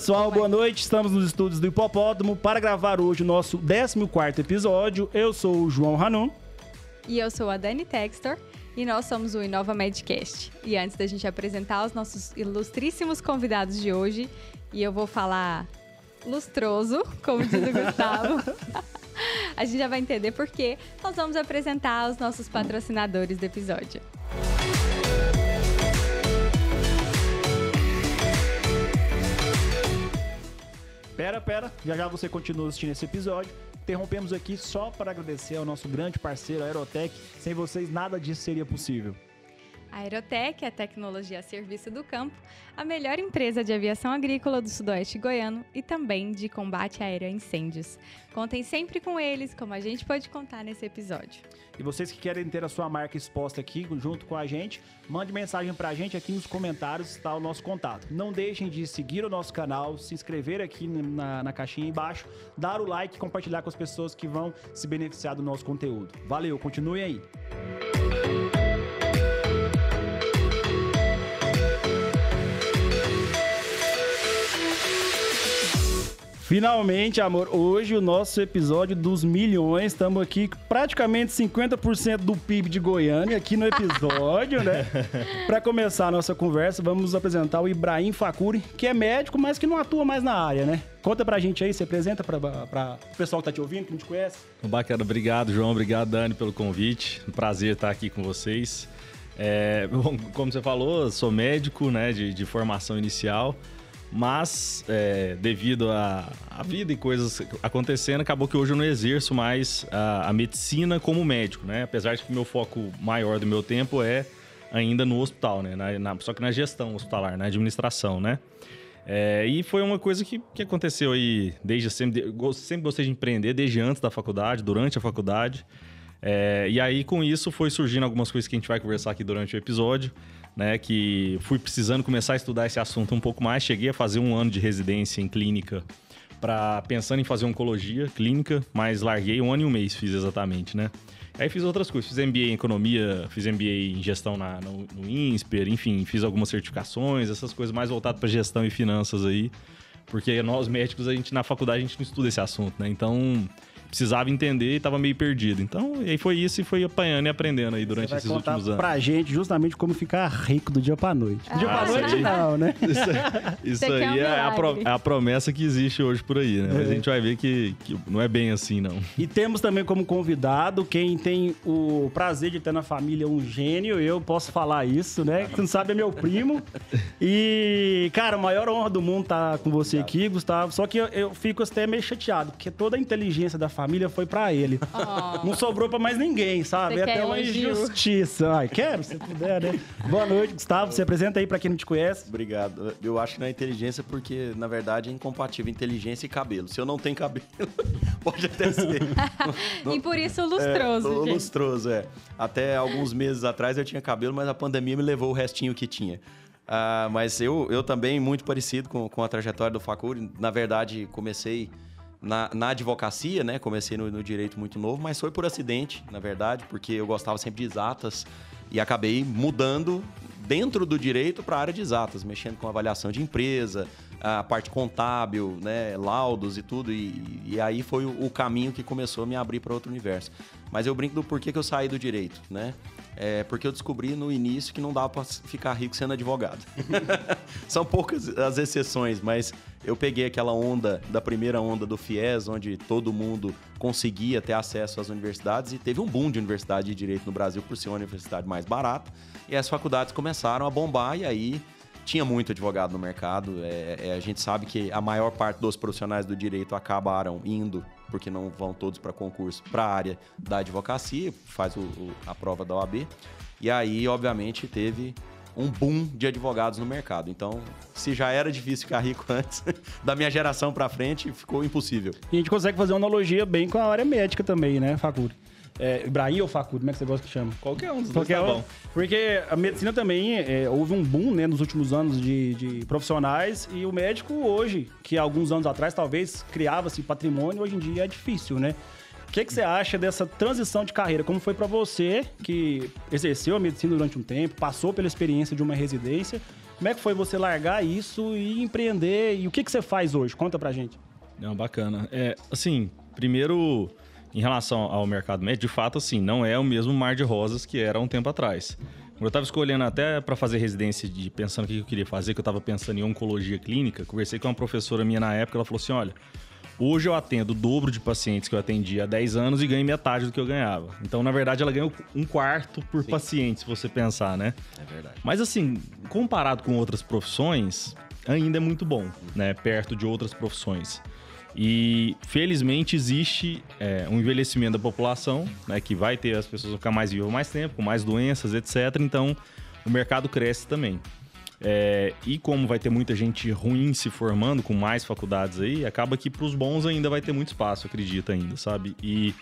pessoal, boa noite. Estamos nos estúdios do Hipopótamo para gravar hoje o nosso 14 episódio. Eu sou o João Hanum. E eu sou a Dani Textor. E nós somos o Inova Medcast. E antes da gente apresentar os nossos ilustríssimos convidados de hoje, e eu vou falar lustroso, como diz o Gustavo. a gente já vai entender por quê. Nós vamos apresentar os nossos patrocinadores do episódio. Pera, pera, já já você continua assistindo esse episódio. Interrompemos aqui só para agradecer ao nosso grande parceiro, Aerotech. Sem vocês, nada disso seria possível. A Aerotech, a tecnologia a serviço do campo, a melhor empresa de aviação agrícola do sudoeste goiano e também de combate aéreo a incêndios. Contem sempre com eles, como a gente pode contar nesse episódio. E vocês que querem ter a sua marca exposta aqui junto com a gente, mande mensagem para a gente aqui nos comentários, está o nosso contato. Não deixem de seguir o nosso canal, se inscrever aqui na, na caixinha embaixo, dar o like e compartilhar com as pessoas que vão se beneficiar do nosso conteúdo. Valeu, continue aí. Finalmente, amor, hoje o nosso episódio dos milhões. Estamos aqui praticamente 50% do PIB de Goiânia aqui no episódio, né? Para começar a nossa conversa, vamos apresentar o Ibrahim Facuri, que é médico, mas que não atua mais na área, né? Conta pra gente aí, se apresenta para o pessoal que tá te ouvindo, que não te conhece. Bacana, obrigado, João. Obrigado, Dani, pelo convite. Um prazer estar aqui com vocês. É, bom, como você falou, sou médico, né, de, de formação inicial. Mas, é, devido à vida e coisas acontecendo, acabou que hoje eu não exerço mais a, a, medicina como médico, né? Apesar de que meu foco maior do meu tempo é ainda no hospital, né? Na, na, só que na gestão hospitalar, na administração, né? É, e foi uma coisa que, que aconteceu aí desde sempre. Sempre gostei de empreender, desde antes da faculdade, durante a faculdade. É, e aí, com isso, foi surgindo algumas coisas que a gente vai conversar aqui durante o episódio né? Que fui precisando começar a estudar esse assunto um pouco mais. Cheguei a fazer um ano de residência em clínica para pensando em fazer oncologia clínica, mas larguei um ano e um mês, fiz exatamente, né? Aí fiz outras coisas, fiz MBA em economia, fiz MBA em gestão na, no, no INSPER, enfim, fiz algumas certificações, essas coisas mais voltadas para gestão e finanças aí, porque nós médicos a gente na faculdade a gente não estuda esse assunto, né? Então precisava entender e estava meio perdido. Então, e aí foi isso e foi apanhando e aprendendo aí durante esses últimos anos. pra gente justamente como ficar rico do dia pra noite. Do dia pra ah, noite aí, não, né? Isso, isso aí é, é, a pro, é, a promessa que existe hoje por aí, né? Mas a é. gente vai ver que, que não é bem assim, não. E temos também como convidado quem tem o prazer de ter na família um gênio, eu posso falar isso, né? Quem não sabe é meu primo. E, cara, a maior honra do mundo estar tá com você aqui, Gustavo. Só que eu, eu fico até meio chateado, porque toda a inteligência da família família foi para ele. Oh. Não sobrou para mais ninguém, sabe? Você é até uma injustiça. Ai, quero, se puder, né? Boa noite, Gustavo. Se apresenta aí para quem não te conhece. Obrigado. Eu acho que não é inteligência porque, na verdade, é incompatível inteligência e cabelo. Se eu não tenho cabelo, pode até ser. e por isso lustroso, é, gente. Lustroso, é. Até alguns meses atrás eu tinha cabelo, mas a pandemia me levou o restinho que tinha. Uh, mas eu, eu também, muito parecido com, com a trajetória do Facuri. Na verdade, comecei na, na advocacia, né? Comecei no, no, direito muito novo, mas foi por acidente, na verdade, porque eu gostava sempre de exatas e acabei mudando dentro do direito para a área de exatas, mexendo com avaliação de empresa, a parte contábil, né, laudos e tudo. E, e aí foi o, caminho que começou a me abrir para outro universo. Mas eu brinco do porquê que eu saí do direito, né? É porque eu descobri no início que não dava para ficar rico sendo advogado. São poucas as exceções, mas eu peguei aquela onda da primeira onda do FIES, onde todo mundo conseguia ter acesso às universidades e teve um boom de universidade de direito no Brasil por ser uma universidade mais barata. E as faculdades começaram a bombar e aí tinha muito advogado no mercado. É, é, a gente sabe que a maior parte dos profissionais do direito acabaram indo, porque não vão todos para concurso, para a área da advocacia, faz o, o, a prova da OAB. E aí, obviamente, teve um boom de advogados no mercado. Então, se já era difícil ficar rico antes, da minha geração para frente, ficou impossível. E a gente consegue fazer uma analogia bem com a área médica também, né, Faculdade? É, Ibrahim ou Faculdade, como é que você gosta que chama? Qualquer um dos Qualquer dois tá bom. Porque a medicina também, é, houve um boom né, nos últimos anos de, de, profissionais e o médico hoje, que alguns anos atrás talvez criava-se patrimônio, hoje em dia é difícil, né? O que, que você acha dessa transição de carreira? Como foi para você, que exerceu a medicina durante um tempo, passou pela experiência de uma residência, Como é que foi você largar isso e empreender? E o que, que você faz hoje? Conta pra gente. Não, bacana. É, assim, primeiro, em relação ao mercado médico, de fato, assim, não é o mesmo mar de rosas que era um tempo atrás. Quando eu estava escolhendo até para fazer residência, de pensando o que eu queria fazer, que eu estava pensando em oncologia clínica, conversei com uma professora minha na época, ela falou assim, olha, hoje eu atendo o dobro de pacientes que eu atendi há 10 anos e ganho metade do que eu ganhava. Então, na verdade, ela ganhou um quarto por Sim. paciente, se você pensar, né? É verdade. Mas assim, comparado com outras profissões, ainda é muito bom, né? Perto de outras profissões. E felizmente existe é, um envelhecimento da população, né, que vai ter as pessoas ficar mais vivas mais tempo, com mais doenças, etc. Então o mercado cresce também. É, e como vai ter muita gente ruim se formando com mais faculdades aí, acaba que para os bons ainda vai ter muito espaço, acredita ainda, sabe? E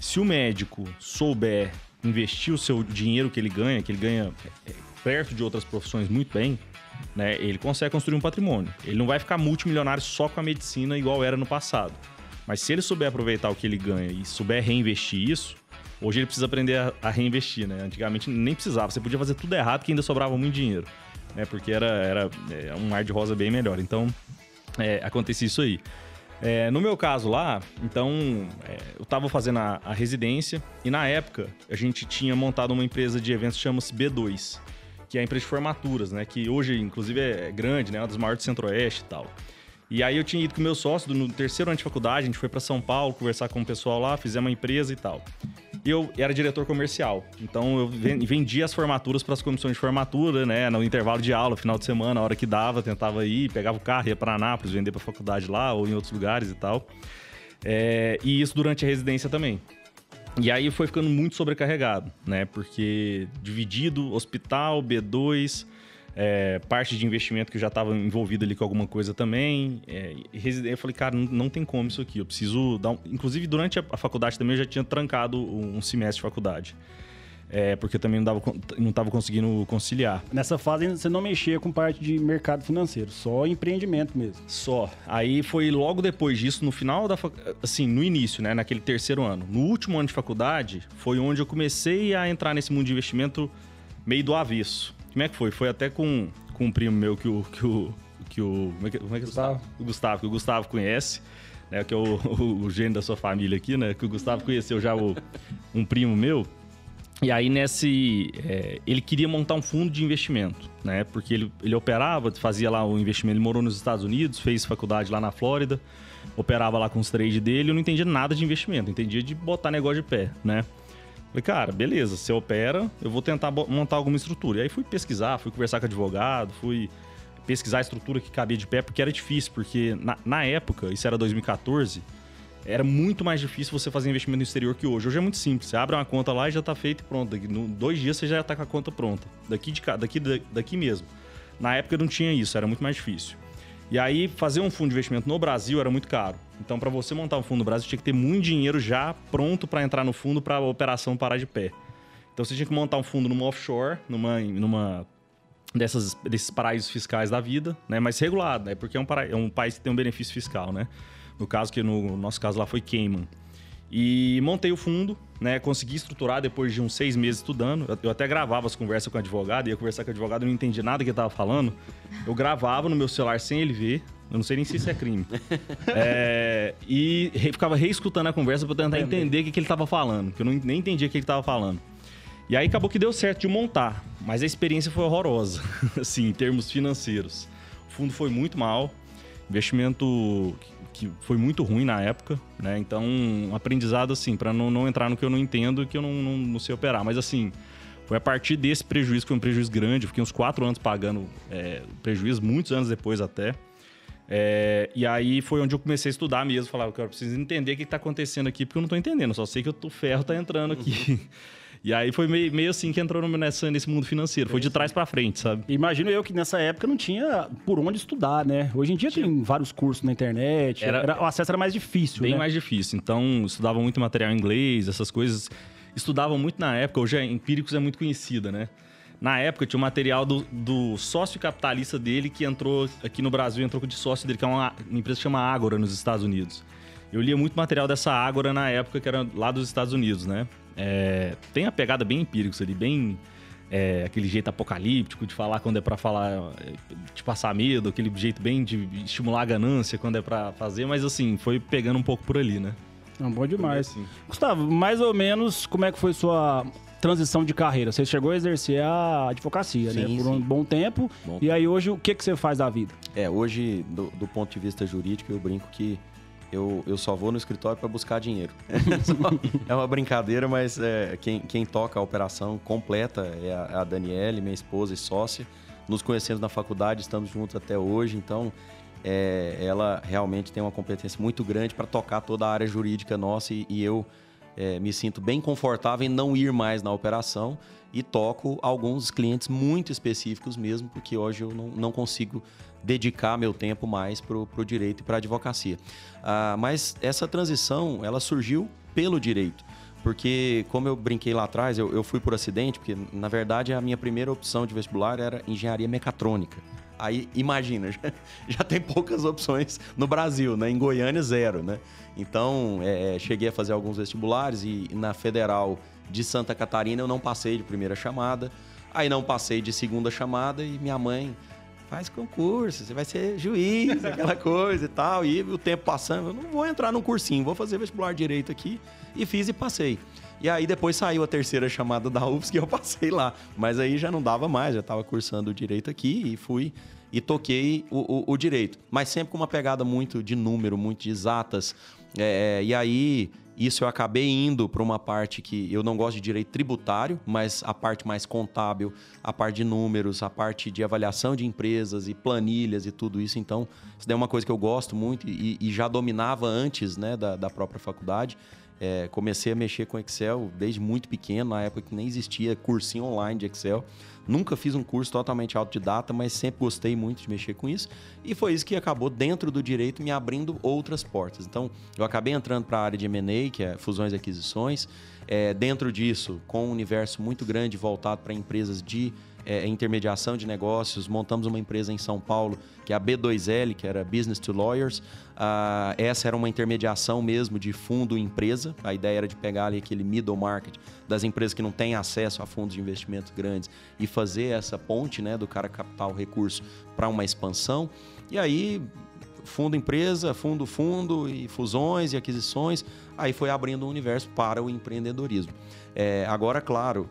se o médico souber investir o seu dinheiro que ele ganha, que ele ganha é, perto de outras profissões muito bem, né? Ele consegue construir um patrimônio. Ele não vai ficar multimilionário só com a medicina igual era no passado. Mas se ele souber aproveitar o que ele ganha e souber reinvestir isso, hoje ele precisa aprender a, reinvestir, né? Antigamente nem precisava, você podia fazer tudo errado que ainda sobrava muito dinheiro, né? Porque era, era é, um mar de rosa bem melhor. Então, é, acontecia isso aí. É, no meu caso lá, então, é, eu estava fazendo a, a, residência e na época a gente tinha montado uma empresa de eventos que chama-se B2 que é a empresa de formaturas, né? Que hoje, inclusive, é grande, né? Uma das maiores do Centro-Oeste e tal. E aí eu tinha ido com meu sócio no terceiro ano de faculdade, a gente foi para São Paulo conversar com o pessoal lá, fizemos uma empresa e tal. Eu era diretor comercial, então eu vendia as formaturas para as comissões de formatura, né? No intervalo de aula, final de semana, a hora que dava, tentava ir, pegava o carro, ia para Anápolis, vender para faculdade lá ou em outros lugares e tal. É, e isso durante a residência também. E aí foi ficando muito sobrecarregado, né? Porque dividido, hospital, B2, é, parte de investimento que já estava envolvido ali com alguma coisa também. É, eu falei, cara, não, não, tem como isso aqui. Eu preciso dar um... Inclusive, durante a faculdade também eu já tinha trancado um semestre de faculdade. É, porque também não, estava não tava conseguindo conciliar. Nessa fase você não mexia com parte de mercado financeiro, só empreendimento mesmo. Só. Aí foi logo depois disso, no final da assim, no início, né, naquele terceiro ano. No último ano de faculdade, foi onde eu comecei a entrar nesse mundo de investimento meio do avesso. Como é que foi? Foi até com, com um primo meu que o que o que o como é que, como é que Gustavo? O Gustavo, que o Gustavo conhece. Né, que é o, o, o gênio da sua família aqui, né? Que o Gustavo conheceu já o, um primo meu. E aí, nesse. É, ele queria montar um fundo de investimento, né? Porque ele, ele operava, fazia lá o investimento. Ele morou nos Estados Unidos, fez faculdade lá na Flórida, operava lá com os trades dele. Eu não entendia nada de investimento, entendia de botar negócio de pé, né? Falei, cara, beleza, você opera, eu vou tentar montar alguma estrutura. E aí fui pesquisar, fui conversar com advogado, fui pesquisar a estrutura que cabia de pé, porque era difícil, porque na, na época, isso era 2014 era muito mais difícil você fazer investimento no exterior que hoje. Hoje é muito simples. Você abre uma conta lá e já está feito e pronto. Daqui, no, dois dias você já está com a conta pronta. Daqui, de, daqui, daqui mesmo. Na época não tinha isso, era muito mais difícil. E aí, fazer um fundo de investimento no Brasil era muito caro. Então, para você montar um fundo no Brasil, tinha que ter muito dinheiro já pronto para entrar no fundo para a operação parar de pé. Então, você tinha que montar um fundo numa offshore, numa, numa dessas, desses paraísos fiscais da vida, né? Mas regulado, né? Porque é um, para, é um país que tem um benefício fiscal, né? No caso, que no nosso caso lá foi Cayman. E montei o fundo, né? Consegui estruturar depois de uns seis meses estudando. Eu até gravava as conversas com o advogado, ia conversar com o advogado, eu não entendia nada que ele estava falando. Eu gravava no meu celular sem ele ver. Eu não sei nem se isso é crime. é, e ficava reescutando a conversa para tentar entender o que, que ele estava falando, que eu não, nem entendia o que ele estava falando. E aí acabou que deu certo de montar, mas a experiência foi horrorosa, assim, em termos financeiros. O fundo foi muito mal, investimento que foi muito ruim na época, né? Então, um aprendizado assim, para não, não entrar no que eu não entendo e que eu não, não, não, sei operar. Mas assim, foi a partir desse prejuízo, que foi um prejuízo grande, fiquei uns quatro anos pagando é, prejuízo, muitos anos depois até. É, e aí foi onde eu comecei a estudar mesmo, falar, eu preciso entender o que está acontecendo aqui, porque eu não estou entendendo, só sei que o ferro está entrando aqui. Uhum. E aí foi meio, meio assim que entrou nessa, nesse mundo financeiro. Foi de trás para frente, sabe? Imagino eu que nessa época não tinha por onde estudar, né? Hoje em dia tinha. tem vários cursos na internet. Era, era, o acesso era mais difícil, Bem né? mais difícil. Então, estudava muito material em inglês, essas coisas. Estudavam muito na época. Hoje, é, Empíricos é muito conhecida, né? Na época tinha o um material do, do, sócio capitalista dele que entrou aqui no Brasil, entrou de sócio dele, que é uma, uma empresa que chama Ágora nos Estados Unidos. Eu lia muito material dessa Ágora na época, que era lá dos Estados Unidos, né? É, tem a pegada bem empírica ali, bem é, aquele jeito apocalíptico de falar quando é para falar, de passar medo, aquele jeito bem de estimular a ganância quando é para fazer, mas assim, foi pegando um pouco por ali, né? Não, bom demais. Assim. Gustavo, mais ou menos como é que foi sua transição de carreira? Você chegou a exercer a advocacia, né? sim, né? Por sim. um bom tempo. Bom e aí hoje o que, que você faz da vida? É, hoje, do, do ponto de vista jurídico, eu brinco que eu, eu só vou no escritório para buscar dinheiro. é uma brincadeira, mas é, quem, quem toca a operação completa é a, a Daniele, minha esposa e sócia. Nos conhecemos na faculdade, estamos juntos até hoje, então é, ela realmente tem uma competência muito grande para tocar toda a área jurídica nossa e, e eu é, me sinto bem confortável em não ir mais na operação e toco alguns clientes muito específicos mesmo, porque hoje eu não, não consigo dedicar meu tempo mais para o direito e para a advocacia. Ah, mas essa transição, ela surgiu pelo direito. Porque, como eu brinquei lá atrás, eu, eu fui por acidente, porque, na verdade, a minha primeira opção de vestibular era engenharia mecatrônica. Aí, imagina, já, já tem poucas opções no Brasil, né? Em Goiânia, zero, né? Então, é, cheguei a fazer alguns vestibulares e na Federal de Santa Catarina eu não passei de primeira chamada. Aí não passei de segunda chamada e minha mãe faz concurso, você vai ser juiz, aquela coisa e tal. E o tempo passando, eu não vou entrar num cursinho, vou fazer vestibular direito aqui. E fiz e passei. E aí depois saiu a terceira chamada da UFSC e eu passei lá. Mas aí já não dava mais, já estava cursando direito aqui e fui e toquei o, o, o, direito. Mas sempre com uma pegada muito de número, muito de exatas. É, e aí isso eu acabei indo para uma parte que eu não gosto de direito tributário, mas a parte mais contábil, a parte de números, a parte de avaliação de empresas e planilhas e tudo isso. Então, isso daí é uma coisa que eu gosto muito e, e já dominava antes né, da, da própria faculdade. É, comecei a mexer com Excel desde muito pequeno, na época que nem existia cursinho online de Excel. Nunca fiz um curso totalmente autodidata, mas sempre gostei muito de mexer com isso. E foi isso que acabou, dentro do direito, me abrindo outras portas. Então, eu acabei entrando para a área de M&A, que é fusões e aquisições. É, dentro disso, com um universo muito grande voltado para empresas de é, intermediação de negócios, montamos uma empresa em São Paulo, que é a B2L, que era Business to Lawyers. Ah, essa era uma intermediação mesmo de fundo-empresa. A ideia era de pegar ali aquele middle market das empresas que não têm acesso a fundos de investimento grandes e fazer essa ponte né, do cara capital recurso para uma expansão. E aí, fundo empresa, fundo fundo e fusões e aquisições, aí foi abrindo um universo para o empreendedorismo. É, agora, claro,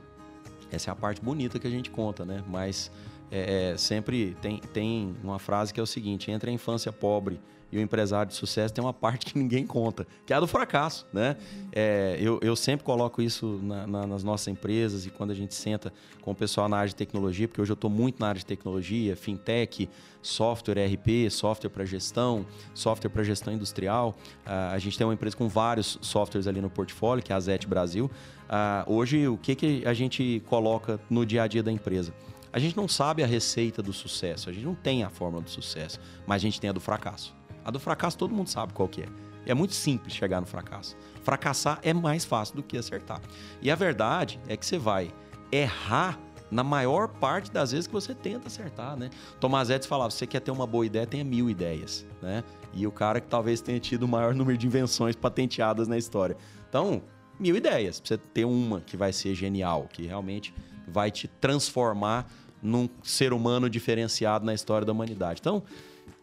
essa é a parte bonita que a gente conta, né? Mas é, é, sempre tem, tem uma frase que é o seguinte: entre a infância pobre e o empresário de sucesso tem uma parte que ninguém conta, que é a do fracasso, né? É, eu, eu sempre coloco isso na, na, nas nossas empresas e quando a gente senta com o pessoal na área de tecnologia, porque hoje eu estou muito na área de tecnologia, fintech, software ERP, software para gestão, software para gestão industrial. Uh, a gente tem uma empresa com vários softwares ali no portfólio, que é a Zet Brasil. Uh, hoje, o que, que a gente coloca no dia a dia da empresa? A gente não sabe a receita do sucesso, a gente não tem a fórmula do sucesso, mas a gente tem a do fracasso. A do fracasso todo mundo sabe qual que é. É muito simples chegar no fracasso. Fracassar é mais fácil do que acertar. E a verdade é que você vai errar na maior parte das vezes que você tenta acertar, né? Edison falava, você quer ter uma boa ideia, tenha mil ideias, né? E o cara que talvez tenha tido o maior número de invenções patenteadas na história. Então, mil ideias, pra você ter uma que vai ser genial, que realmente vai te transformar num ser humano diferenciado na história da humanidade. Então,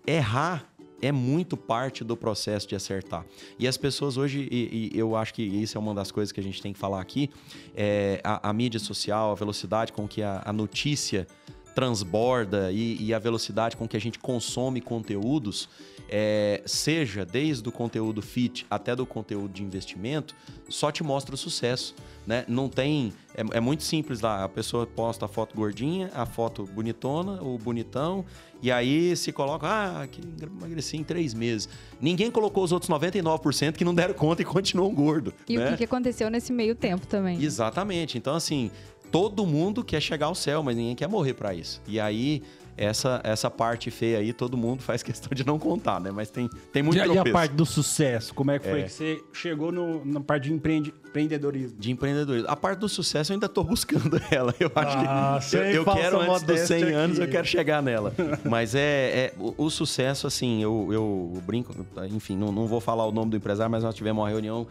errar é muito parte do processo de acertar. E as pessoas hoje, e, e, eu acho que isso é uma das coisas que a gente tem que falar aqui, é a, a mídia social, a velocidade com que a, a notícia transborda e, e, a velocidade com que a gente consome conteúdos, é, seja desde o conteúdo fit até do conteúdo de investimento, só te mostra o sucesso. Né? Não tem. É, é, muito simples lá. A pessoa posta a foto gordinha, a foto bonitona, o bonitão, e aí se coloca, ah, que emagreci em três meses. Ninguém colocou os outros 99% que não deram conta e continuam gordo. E né? o que aconteceu nesse meio tempo também. Exatamente. Então, assim, todo mundo quer chegar ao céu, mas ninguém quer morrer para isso. E aí essa, essa parte feia aí todo mundo faz questão de não contar, né? Mas tem, tem muito e, e a parte do sucesso, como é que foi é. que você chegou no, na parte de empreende, empreendedorismo? De empreendedorismo. A parte do sucesso eu ainda estou buscando ela. Eu acho ah, que eu, eu quero antes dos 100 aqui. anos eu quero chegar nela. Mas é, é o, o, sucesso assim, eu, eu brinco, enfim, não, não vou falar o nome do empresário, mas nós tivemos uma reunião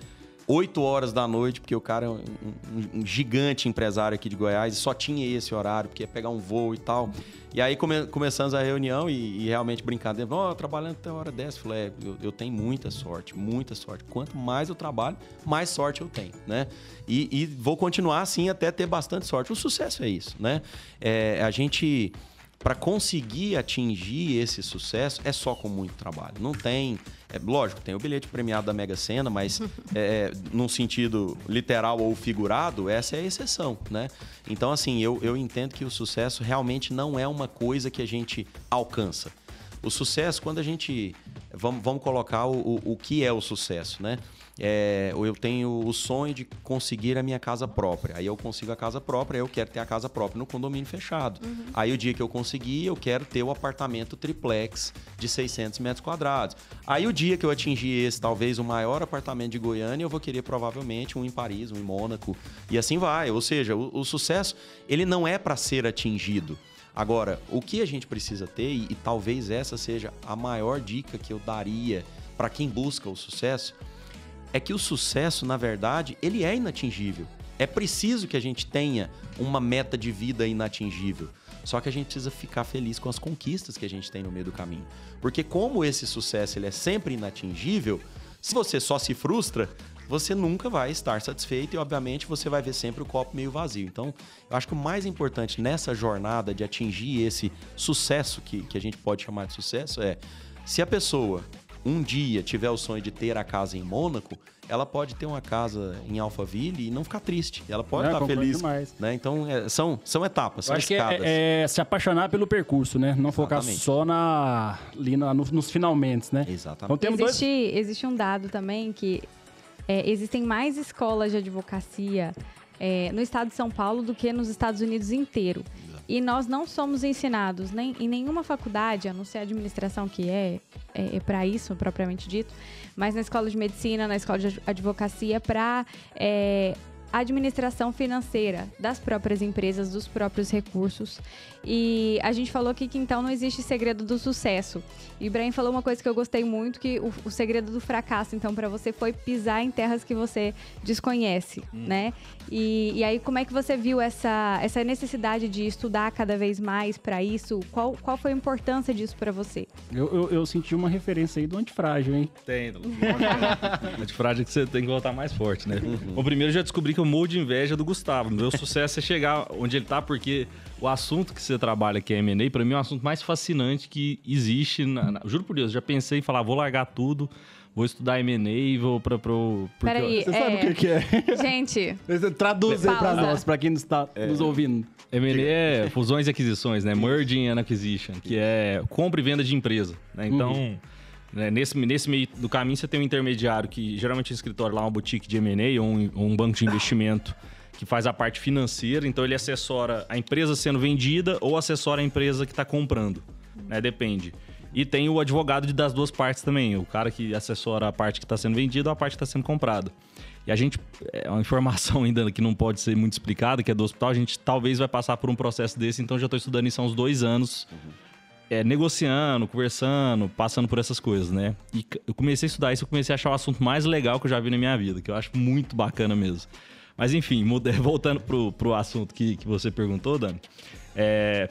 8 horas da noite, porque o cara é um, um- um gigante empresário aqui de Goiás e só tinha esse horário, porque ia pegar um voo e tal. E aí come- começamos a reunião e, e realmente brincadeira. Ó, trabalhando até hora dessa. Falei, é, eu, eu tenho muita sorte, muita sorte. Quanto mais eu trabalho, mais sorte eu tenho, né? E, e vou continuar assim até ter bastante sorte. O sucesso é isso, né? É, a gente para conseguir atingir esse sucesso é só com muito trabalho. Não tem, é lógico, tem o bilhete premiado da Mega Sena, mas é, num sentido literal ou figurado, essa é a exceção, né? Então, assim, eu, eu entendo que o sucesso realmente não é uma coisa que a gente alcança. O sucesso, quando a gente. Vamos, vamos colocar o, o, o que é o sucesso, né? É, eu tenho o sonho de conseguir a minha casa própria. Aí eu consigo a casa própria, eu quero ter a casa própria no condomínio fechado. Aí o dia que eu conseguir, eu quero ter o apartamento triplex de 600 metros quadrados. Aí o dia que eu atingir esse, talvez o maior apartamento de Goiânia, eu vou querer provavelmente um em Paris, um em Mônaco. E assim vai. Ou seja, o, o sucesso, ele não é para ser atingido. Agora, o que a gente precisa ter, e, e talvez essa seja a maior dica que eu daria para quem busca o sucesso, é que o sucesso, na verdade, ele é inatingível. É preciso que a gente tenha uma meta de vida inatingível. Só que a gente precisa ficar feliz com as conquistas que a gente tem no meio do caminho. Porque como esse sucesso ele é sempre inatingível, se você só se frustra, você nunca vai estar satisfeito e, obviamente, você vai ver sempre o copo meio vazio. Então, eu acho que o mais importante nessa jornada de atingir esse sucesso, que, que a gente pode chamar de sucesso, é se a pessoa um dia tiver o sonho de ter a casa em Mônaco, ela pode ter uma casa em Alphaville e não ficar triste. Ela pode É, estar concordo feliz. demais. Né? Então, é, são, são etapas, são acho que escadas. é, é se apaixonar pelo percurso, né? Não focar Exatamente. só na, ali na- no- nos finalmente, né? Exatamente. Então temos dois. Existe, existe um dado também que é, existem mais escolas de advocacia é, no estado de São Paulo do que nos Estados Unidos inteiro. E nós não somos ensinados nem, em nenhuma faculdade, a não ser a administração, que é, é, para isso, propriamente dito, mas na escola de medicina, na escola de advocacia, para administração financeira das próprias empresas, dos próprios recursos. E a gente falou aqui que então não existe segredo do sucesso. E o Ibrahim falou uma coisa que eu gostei muito, que o, o segredo do fracasso, então, para você foi pisar em terras que você desconhece, né? E, e aí, como é que você viu essa, essa necessidade de estudar cada vez mais para isso? Qual, qual foi a importância disso para você? Eu, eu, eu senti uma referência aí do antifrágil, hein? Tem. A frase é que você tem que voltar mais forte, né? Bom, primeiro eu já descobri que eu morro de inveja do Gustavo. Meu sucesso é chegar onde ele tá, porque o assunto que você trabalha, que é M&A, pra mim é o assunto mais fascinante que existe. Na, na- juro por Deus, já pensei em falar, vou largar tudo, vou estudar M&A e vou. Pro, porque Peraí, Você sabe o que, que é? Gente, Traduz aí pra Pausa. nós, pra quem está nos ouvindo. M&A é fusões e aquisições, né? Merging and Acquisition, que é compra e venda de empresa, né? Então, né, nesse, nesse meio do caminho você tem um intermediário que geralmente é um escritório lá, uma boutique de M&A ou um, ou um banco de investimento que faz a parte financeira, então ele assessora a empresa sendo vendida ou assessora a empresa que está comprando, né? Depende. E tem o advogado das duas partes também, o cara que assessora a parte que está sendo vendida ou a parte que está sendo comprada. E a gente, é uma informação ainda que não pode ser muito explicada, que é do hospital, a gente talvez vai passar por um processo desse, então já estou estudando isso há uns dois anos, é, negociando, conversando, passando por essas coisas, né? E eu comecei a estudar isso, eu comecei a achar o assunto mais legal que eu já vi na minha vida, que eu acho muito bacana mesmo. Mas enfim, muda- voltando pro, pro assunto que, que você perguntou, Dani, é,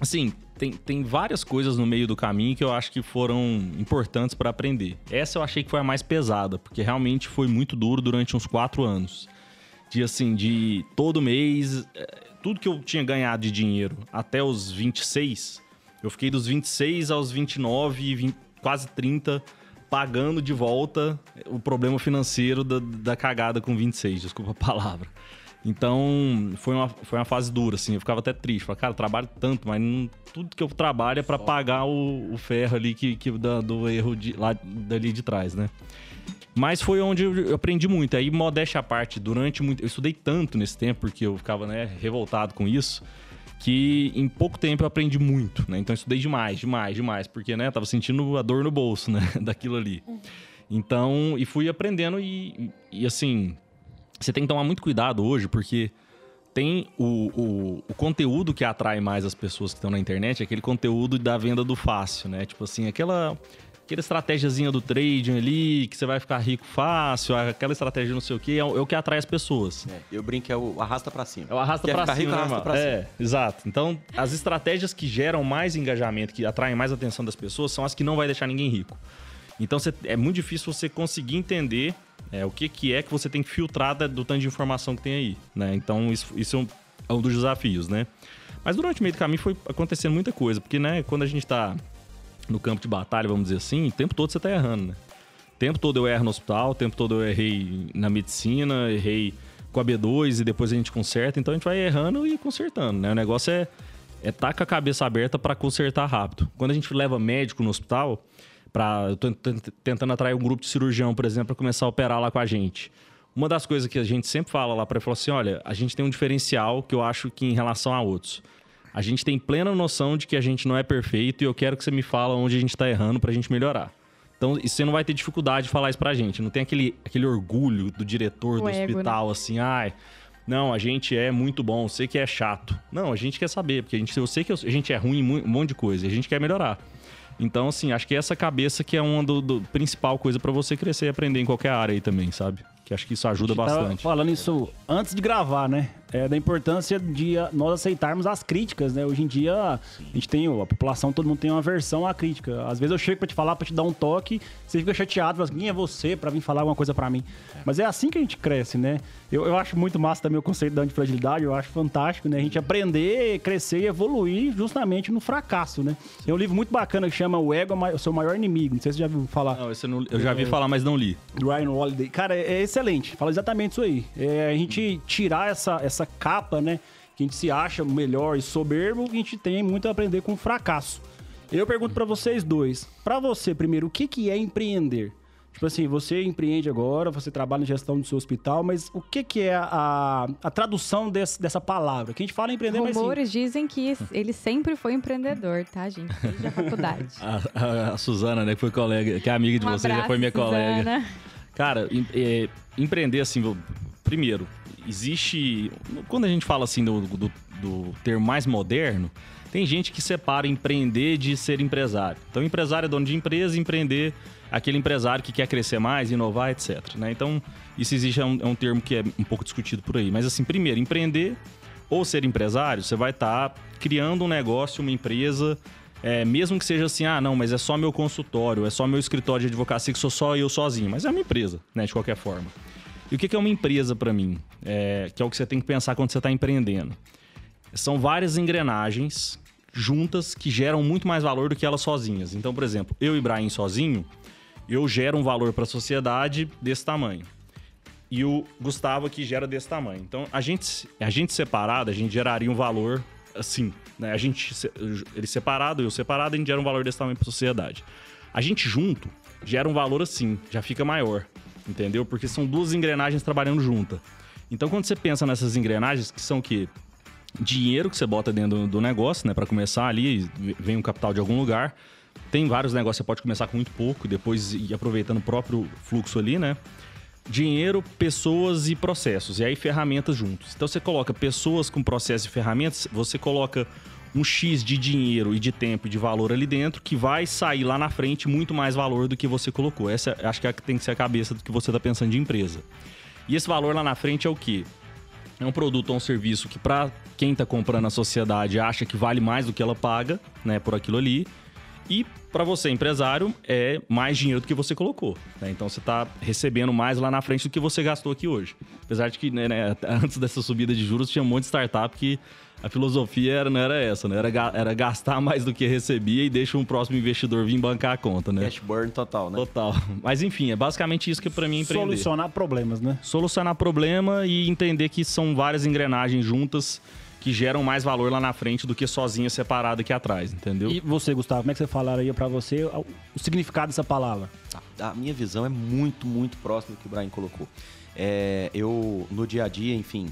assim, tem, tem várias coisas no meio do caminho que eu acho que foram importantes para aprender. Essa eu achei que foi a mais pesada, porque realmente foi muito duro durante uns quatro anos. De assim, de todo mês, eh, tudo que eu tinha ganhado de dinheiro até os 26, eu fiquei dos 26 aos 29 e 20 quase 30 pagando de volta o problema financeiro da, da cagada com 26, desculpa a palavra. Então, foi uma, foi uma fase dura, assim. Eu ficava até triste. Falei, cara, eu trabalho tanto, mas não- tudo que eu trabalho é pra pagar o, o ferro ali que, que da- do erro de, lá, dali de trás, né? Mas foi onde eu aprendi muito. Aí, modéstia à parte, durante muito... Eu estudei tanto nesse tempo, porque eu ficava, né, revoltado com isso, que em pouco tempo eu aprendi muito, né? Então, eu estudei demais, demais, demais. Porque, né, tava sentindo a dor no bolso, né, daquilo ali. Então, e fui aprendendo e, e assim... Você tem que tomar muito cuidado hoje, porque tem o, o, o conteúdo que atrai mais as pessoas que estão na internet, é aquele conteúdo da venda do fácil, né? Tipo assim, aquela aquela estratégiazinha do trading ali, que você vai ficar rico fácil, aquela estratégia não sei o que, é, o, é o que atrai as pessoas. É, eu brinco que é o arrasta para cima. É o arrasta para cima, rico, né, arrasta pra cima. É, exato. Então, as estratégias que geram mais engajamento, que atraem mais atenção das pessoas, são as que não vai deixar ninguém rico. Então, você, é muito difícil você conseguir entender é, o que, que é que você tem que filtrar do tanto de informação que tem aí, né? Então, isso, isso é, um, é um dos desafios, né? Mas durante o meio do caminho foi acontecendo muita coisa, porque, né, quando a gente está no campo de batalha, vamos dizer assim, o tempo todo você tá errando, né? O tempo todo eu erro no hospital, o tempo todo eu errei na medicina, errei com a B2 e depois a gente conserta. Então a gente vai errando e consertando, né? O negócio é é tá com a cabeça aberta para consertar rápido. Quando a gente leva médico no hospital, para eu tentando atrair um grupo de cirurgião, por exemplo, para começar a operar lá com a gente. Uma das coisas que a gente sempre fala lá para ele, falar assim, olha, a gente tem um diferencial que eu acho que em relação a outros a gente tem plena noção de que a gente não é perfeito e eu quero que você me fala onde a gente está errando para a gente melhorar. Então, você não vai ter dificuldade de falar isso pra gente. Não tem aquele, aquele orgulho do diretor o do ego, né? hospital, né? assim, ai, não, a gente é muito bom, sei que é chato. Não, a gente quer saber, porque a gente, eu sei que a gente é ruim em um monte de coisa e a gente quer melhorar. Então, assim, acho que essa cabeça que é uma do, do principal coisa para você crescer e aprender em qualquer área aí também, sabe? Que acho que isso ajuda bastante. Falando isso antes de gravar, né? É, da importância de nós aceitarmos as críticas, né? Hoje em dia, a gente tem, a população, todo mundo tem uma versão à crítica. Às vezes eu chego para te falar, para te dar um toque, você fica chateado, mas quem é você para vir falar alguma coisa para mim? Mas é assim que a gente cresce, né? Eu, eu acho muito massa também o conceito da antifragilidade, eu acho fantástico, né? A gente aprender, crescer e evoluir justamente no fracasso, né? Tem um livro muito bacana que chama O Ego é o Seu Maior Inimigo. Não sei se você já viu falar. Não, eu, não, eu já vi é, falar, mas não li. Ryan Holiday. Cara, é, é excelente. Fala exatamente isso aí. É a gente tirar essa, essa capa, né? Que a gente se acha melhor e soberbo, a gente tem muito a aprender com o fracasso. Eu pergunto para vocês dois. Para você, primeiro, o que, que é empreender? Tipo assim, você empreende agora, você trabalha na gestão do seu hospital, mas o que, que é a, a tradução desse, dessa palavra? Que a gente fala empreender, Rumores mas Rumores dizem que ele sempre foi empreendedor, tá, gente? Desde a faculdade. a, a, a, Suzana, né, que foi colega, que é amiga de um você, abraço, já foi minha Suzana. colega. Cara, é, empreender, assim, primeiro, existe. Quando a gente fala assim do, do, do termo mais moderno, tem gente que separa empreender de ser empresário. Então, empresário é dono de empresa, empreender aquele empresário que quer crescer mais, inovar, etc. Né? Então, isso existe, é um, é um, termo que é um pouco discutido por aí. Mas, assim, primeiro, empreender ou ser empresário, você vai estar tá criando um negócio, uma empresa, é, mesmo que seja assim, ah, não, mas é só meu consultório, é só meu escritório de advocacia que sou só eu sozinho. Mas é uma empresa, né, de qualquer forma. E o que é uma empresa para mim? É, que é o que você tem que pensar quando você está empreendendo. São várias engrenagens juntas que geram muito mais valor do que elas sozinhas. Então, por exemplo, eu e Brian sozinho, eu gero um valor para a sociedade desse tamanho. E o Gustavo aqui gera desse tamanho. Então, a gente, a gente separado, a gente geraria um valor assim. Né? A gente, ele separado, eu separado, a gente gera um valor desse tamanho para a sociedade. A gente junto gera um valor assim, já fica maior. Entendeu? Porque são duas engrenagens trabalhando juntas. Então, quando você pensa nessas engrenagens, que são o quê? Dinheiro que você bota dentro do negócio, né? Para começar ali, vem um capital de algum lugar tem vários negócios, você pode começar com muito pouco e depois ir aproveitando o próprio fluxo ali, né? Dinheiro, pessoas e processos. E aí ferramentas juntos. Então você coloca pessoas com processos e ferramentas, você coloca um X de dinheiro e de tempo e de valor ali dentro que vai sair lá na frente muito mais valor do que você colocou. Essa acho que é tem que ser a cabeça do que você está pensando de empresa. E esse valor lá na frente é o quê? É um produto ou um serviço que para quem está comprando a sociedade acha que vale mais do que ela paga, né, por aquilo ali. E para você, empresário, é mais dinheiro do que você colocou. Né? Então você está recebendo mais lá na frente do que você gastou aqui hoje. Apesar de que né, né, antes dessa subida de juros tinha um monte de startup que a filosofia era, não era essa, né? Era, era gastar mais do que recebia e deixa um próximo investidor vir bancar a conta, né? Cash burn total, né? Total. Mas enfim, é basicamente isso que para mim é empreender. Solucionar problemas, né? Solucionar problema e entender que são várias engrenagens juntas que geram mais valor lá na frente do que sozinha separada aqui atrás, entendeu? E você, Gustavo, como é que você falaria para você o significado dessa palavra? A minha visão é muito, muito próxima do que o Brian colocou. É, eu, no dia a dia, enfim,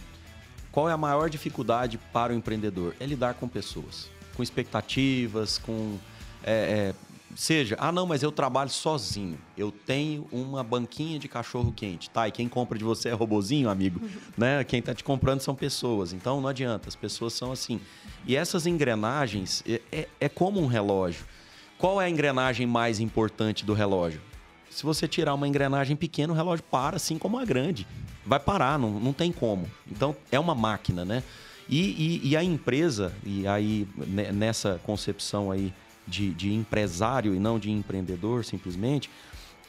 qual é a maior dificuldade para o empreendedor? É lidar com pessoas, com expectativas, com é, é, seja, ah não, mas eu trabalho sozinho. Eu tenho uma banquinha de cachorro quente, tá? E quem compra de você é robozinho, amigo, né? Quem tá te comprando são pessoas. Então não adianta, as pessoas são assim. E essas engrenagens é, é, é como um relógio. Qual é a engrenagem mais importante do relógio? Se você tirar uma engrenagem pequena, o relógio para, assim como a grande. Vai parar, não, não tem como. Então, é uma máquina, né? E, e, e a empresa, e aí nessa concepção aí de, de empresário e não de empreendedor, simplesmente,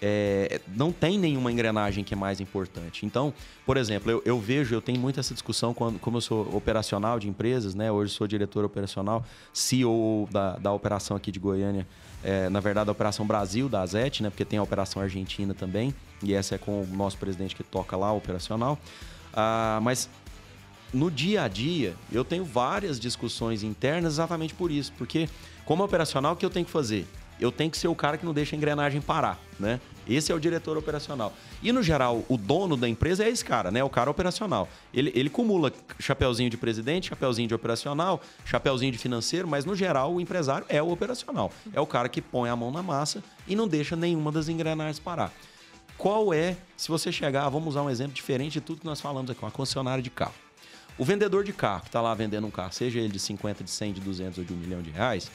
é, não tem nenhuma engrenagem que é mais importante. Então, por exemplo, eu, eu, vejo, eu tenho muito essa discussão quando, como eu sou operacional de empresas, né? Hoje sou diretor operacional, CEO da, da operação aqui de Goiânia, é, na verdade, a Operação Brasil da Azet, né? Porque tem a Operação Argentina também, e essa é com o nosso presidente que toca lá, operacional. Ah, mas no dia a dia, eu tenho várias discussões internas exatamente por isso, porque como operacional, o que eu tenho que fazer? Eu tenho que ser o cara que não deixa a engrenagem parar, né? Esse é o diretor operacional. E, no geral, o dono da empresa é esse cara, né? O cara operacional. Ele, ele cumula chapeuzinho de presidente, chapeuzinho de operacional, chapeuzinho de financeiro, mas, no geral, o empresário é o operacional. É o cara que põe a mão na massa e não deixa nenhuma das engrenagens parar. Qual é, se você chegar, vamos usar um exemplo diferente de tudo que nós falamos aqui, uma concessionária de carro. O vendedor de carro que está lá vendendo um carro, seja ele de 50, de 100, de 200 ou de 1 milhão de reais,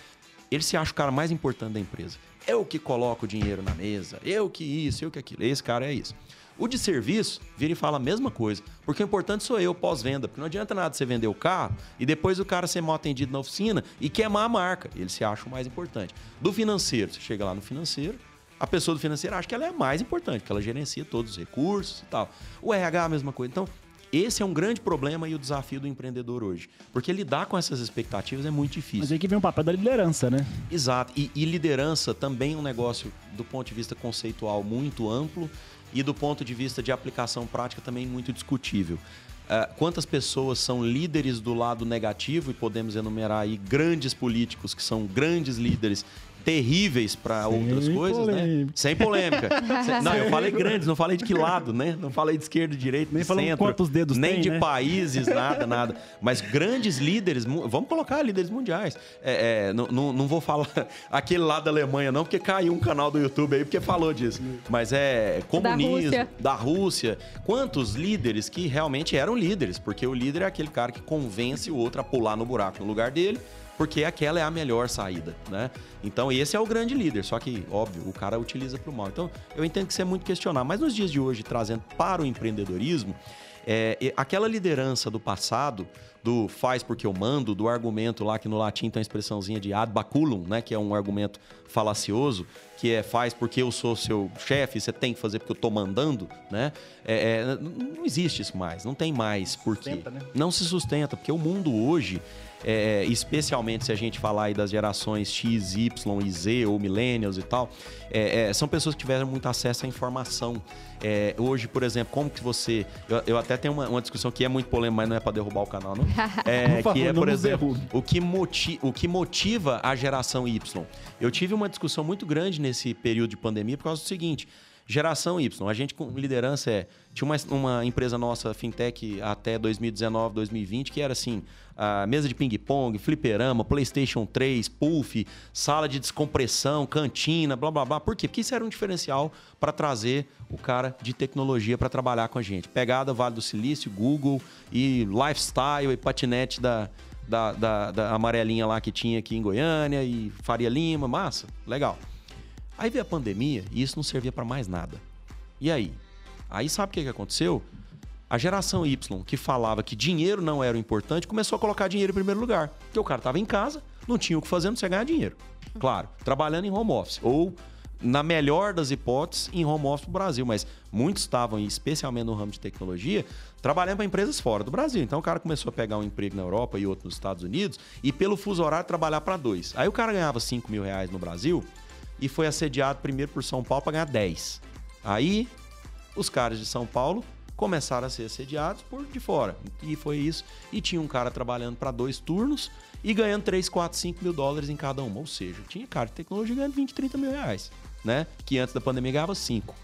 ele se acha o cara mais importante da empresa. Eu que coloco o dinheiro na mesa, eu que isso, eu que aquilo. Esse cara é isso. O de serviço vira e fala a mesma coisa, porque o importante sou eu, pós-venda. Porque não adianta nada você vender o carro e depois o cara ser mal atendido na oficina e queimar a marca. Ele se acha o mais importante. Do financeiro, você chega lá no financeiro, a pessoa do financeiro acha que ela é a mais importante, que ela gerencia todos os recursos e tal. O RH, a mesma coisa. Então, esse é um grande problema e o desafio do empreendedor hoje. Porque lidar com essas expectativas é muito difícil. Mas aí que vem o papel da liderança, né? Exato. E, e liderança também é um negócio, do ponto de vista conceitual, muito amplo e do ponto de vista de aplicação prática também muito discutível. Uh, quantas pessoas são líderes do lado negativo e podemos enumerar aí grandes políticos que são grandes líderes terríveis para outras coisas, né? polêmica. né? Sem polêmica. Sem... Não, eu falei grandes, não falei de que lado, né? Não falei de esquerda, de direita, nem de centro. quantos dedos Nem tem, de né? países, nada, nada. Mas grandes líderes, vamos colocar líderes mundiais. É, é, não, não, não, vou falar aquele lado da Alemanha, não, porque caiu um canal do YouTube aí porque falou disso. Mas é comunismo, da Rússia. da Rússia. Quantos líderes que realmente eram líderes? Porque o líder é aquele cara que convence o outro a pular no buraco no lugar dele porque aquela é a melhor saída, né? Então esse é o grande líder, só que, óbvio, o cara utiliza para o mal. Então eu entendo que isso é muito questionar, mas nos dias de hoje, trazendo para o empreendedorismo, é, aquela liderança do passado, do faz porque eu mando, do argumento lá que no latim tem a expressãozinha de ad baculum, né, que é um argumento falacioso, que é faz porque eu sou seu chefe, você tem que fazer porque eu estou mandando, né? É, é, não existe isso mais, não tem mais porque sustenta, né? não se sustenta, porque o mundo hoje é, especialmente se a gente falar aí das gerações X, Y e Z, ou millennials e tal, é, é, são pessoas que tiveram muito acesso à informação. É, hoje, por exemplo, como que você... Eu, eu até tenho uma, uma, discussão que é muito polêmica, mas não é para derrubar o canal, não. É, que é, por exemplo, o que, moti o que motiva a geração Y. Eu tive uma discussão muito grande nesse período de pandemia por causa do seguinte... Geração Y. A gente com liderança é. Tinha uma, uma empresa nossa, fintech, até 2019, 2020, que era assim: mesa de ping-pong, fliperama, PlayStation 3, puff, sala de descompressão, cantina, blá blá blá. Por quê? Porque isso era um diferencial para trazer o cara de tecnologia para trabalhar com a gente. Pegada Vale do Silício, Google e lifestyle e patinete da, da, da, da amarelinha lá que tinha aqui em Goiânia e Faria Lima, massa, legal. Aí veio a pandemia e isso não servia para mais nada. E aí? Aí sabe o que, que aconteceu? A geração Y, que falava que dinheiro não era o importante, começou a colocar dinheiro em primeiro lugar. Porque o cara estava em casa, não tinha o que fazer, não tinha ganhar dinheiro. Claro, trabalhando em home office. Ou, na melhor das hipóteses, em home office no Brasil. Mas muitos estavam, especialmente no ramo de tecnologia, trabalhando para empresas fora do Brasil. Então o cara começou a pegar um emprego na Europa e outro nos Estados Unidos e, pelo fuso horário, trabalhar para dois. Aí o cara ganhava 5 mil reais no Brasil e foi assediado primeiro por São Paulo para ganhar 10. Aí, os caras de São Paulo começaram a ser assediados por de fora. E foi isso. E tinha um cara trabalhando para dois turnos e ganhando 3, 4, 5 mil dólares em cada uma. Ou seja, tinha cara de tecnologia ganhando 20, 30 mil reais, né? Que antes da pandemia ganhava 5.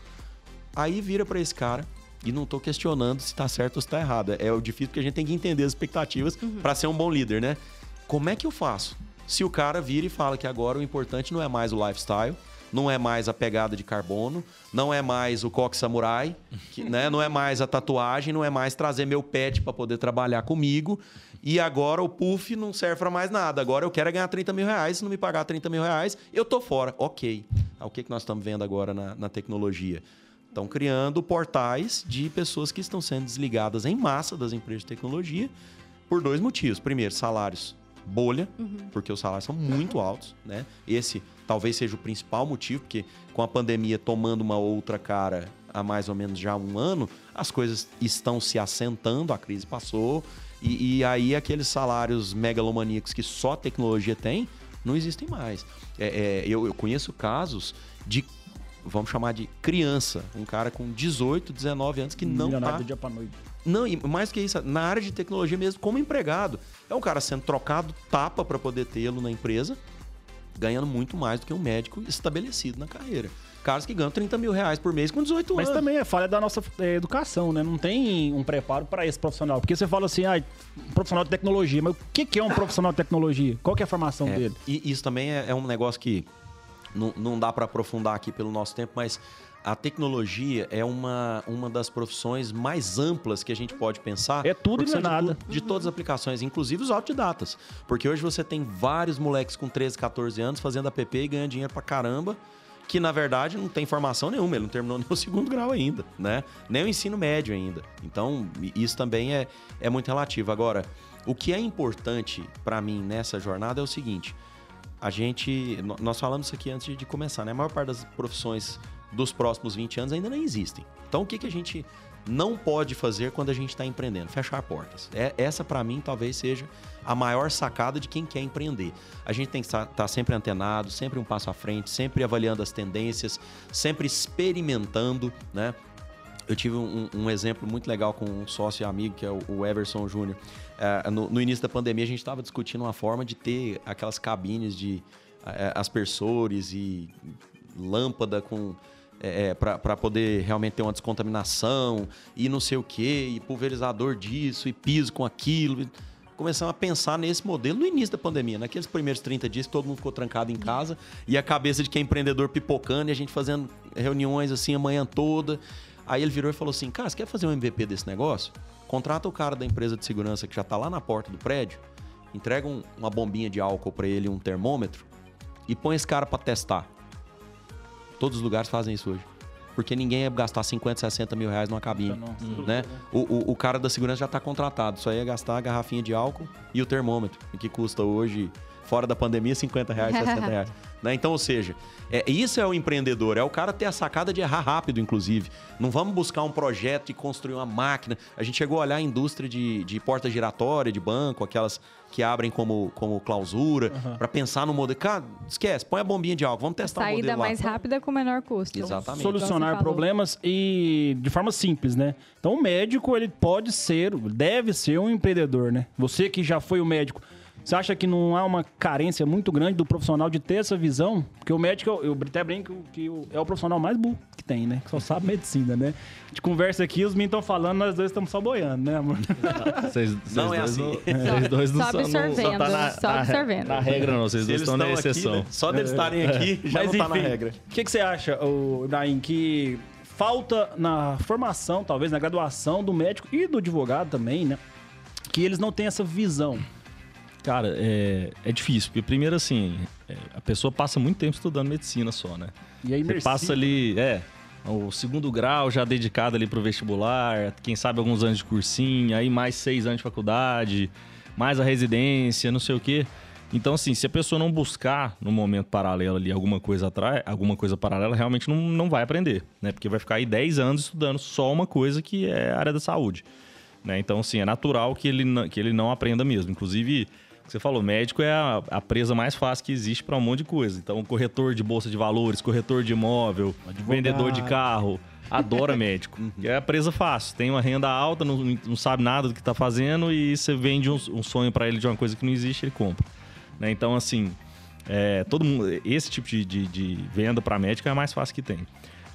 Aí vira para esse cara, e não estou questionando se está certo ou se está errado. É o difícil porque a gente tem que entender as expectativas uhum. para ser um bom líder, né? Como é que eu faço? Se o cara vira e fala que agora o importante não é mais o lifestyle, não é mais a pegada de carbono, não é mais o coque samurai, que, né? não é mais a tatuagem, não é mais trazer meu pet para poder trabalhar comigo. E agora o puff não serve para mais nada. Agora eu quero é ganhar 30 mil reais. Se não me pagar 30 mil reais, eu tô fora. Ok. O que, que nós estamos vendo agora na, na tecnologia? Estão criando portais de pessoas que estão sendo desligadas em massa das empresas de tecnologia por dois motivos. Primeiro, salários bolha, uhum. porque os salários são muito altos, né? Esse talvez seja o principal motivo, porque com a pandemia tomando uma outra cara há mais ou menos já um ano, as coisas estão se assentando, a crise passou, e, e aí aqueles salários megalomaníacos que só a tecnologia tem, não existem mais. É, é, eu, eu conheço casos de vamos chamar de criança, um cara com 18, 19 anos que não tá... do dia pra noite. Não, e mais que isso, na área de tecnologia mesmo, como empregado. É um cara sendo trocado tapa para poder tê-lo na empresa, ganhando muito mais do que um médico estabelecido na carreira. Caras que ganham 30 mil reais por mês com 18 Mas anos. Mas também é falha da nossa é, educação, né? Não tem um preparo para esse profissional. Porque você fala assim, ah, profissional de tecnologia. Mas o que é um profissional de tecnologia? Qual é a formação é, dele? E isso também é, é um negócio que não, não dá para aprofundar aqui pelo nosso tempo, mas a tecnologia é uma, uma das profissões mais amplas que a gente pode pensar. É tudo e não é nada. De, de, todas as aplicações, inclusive os autodidatas. Porque hoje você tem vários moleques com 13, 14 anos fazendo app e ganhando dinheiro pra caramba, que na verdade não tem formação nenhuma, ele não terminou nem o segundo grau ainda, né? Nem o ensino médio ainda. Então, isso também é, é muito relativo. Agora, o que é importante para mim nessa jornada é o seguinte: a gente. Nós falamos isso aqui antes de começar, né? A maior parte das profissões dos próximos 20 anos ainda não existem. Então, o que, que a gente não pode fazer quando a gente está empreendendo? Fechar portas. É, essa, para mim, talvez seja a maior sacada de quem quer empreender. A gente tem que estar tá sempre antenado, sempre um passo à frente, sempre avaliando as tendências, sempre experimentando, né? Eu tive um, um exemplo muito legal com um sócio e amigo, que é o Everson Júnior. Uh, no, no, início da pandemia, a gente estava discutindo uma forma de ter aquelas cabines de uh, aspersores e lâmpada com é, é para poder realmente ter uma descontaminação e não sei o que, e pulverizador disso, e piso com aquilo. Começamos a pensar nesse modelo no início da pandemia, naqueles primeiros 30 dias que todo mundo ficou trancado em casa e a cabeça de quem é empreendedor pipocando e a gente fazendo reuniões assim a manhã toda. Aí ele virou e falou assim: Cara, você quer fazer um MVP desse negócio? Contrata o cara da empresa de segurança que já está lá na porta do prédio, entrega um, uma bombinha de álcool para ele, um termômetro, e põe esse cara para testar. Todos os lugares fazem isso hoje. Porque ninguém ia gastar 50, 60 mil reais numa cabine. Né? O, o, o, cara da segurança já está contratado. Só ia gastar a garrafinha de álcool e o termômetro, que custa hoje, fora da pandemia, 50 reais, 60 reais. Né? Então, ou seja, é, isso é o empreendedor, é o cara ter a sacada de errar rápido, inclusive. Não vamos buscar um projeto e construir uma máquina. A gente chegou a olhar a indústria de, de porta giratória, de banco, aquelas que abrem como, como clausura, uhum. para pensar no modelo. Cara, esquece, põe a bombinha de álcool, vamos testar Saída o modelo mais lá. rápida com menor custo. Exatamente. Solucionar problemas e de forma simples, né? Então, o médico, ele pode ser, deve ser um empreendedor, né? Você que já foi o médico você acha que não há uma carência muito grande do profissional de ter essa visão? Porque o médico, eu, eu até brinco que é o profissional mais burro que tem, né? Que só sabe medicina, né? A gente conversa aqui, os meninos estão falando, nós dois estamos só boiando, né, amor? Vocês, não é assim. Vocês dois não só são, absorvendo, só tá na, só absorvendo. Na, na regra não, vocês dois estão na exceção. Aqui, né? Só deles estarem aqui já Mas, não enfim, tá na regra. O que, que você acha, Dain, que falta na formação, talvez na graduação do médico e do advogado também, né? Que eles não têm essa visão Cara, é, é difícil, porque primeiro assim, é, a pessoa passa muito tempo estudando medicina só, né? E aí Você passa ali, é, o segundo grau já dedicado ali pro vestibular, quem sabe alguns anos de cursinho, aí mais seis anos de faculdade, mais a residência, não sei o quê. Então, assim, se a pessoa não buscar no momento paralelo ali alguma coisa atrás, alguma coisa paralela, realmente não, não vai aprender, né? Porque vai ficar aí 10 anos estudando só uma coisa que é a área da saúde. Né? Então, assim, é natural que ele, não, que ele não aprenda mesmo. Inclusive, você falou, médico é a, a presa mais fácil que existe para um monte de coisa. Então, corretor de bolsa de valores, corretor de imóvel, Advogado. vendedor de carro, adora médico. Uhum. é a presa fácil. Tem uma renda alta, não, não sabe nada do que está fazendo e você vende um, um sonho para ele de uma coisa que não existe, ele compra. Né? Então, assim, é, todo mundo, esse tipo de, de, de venda para médico é a mais fácil que tem.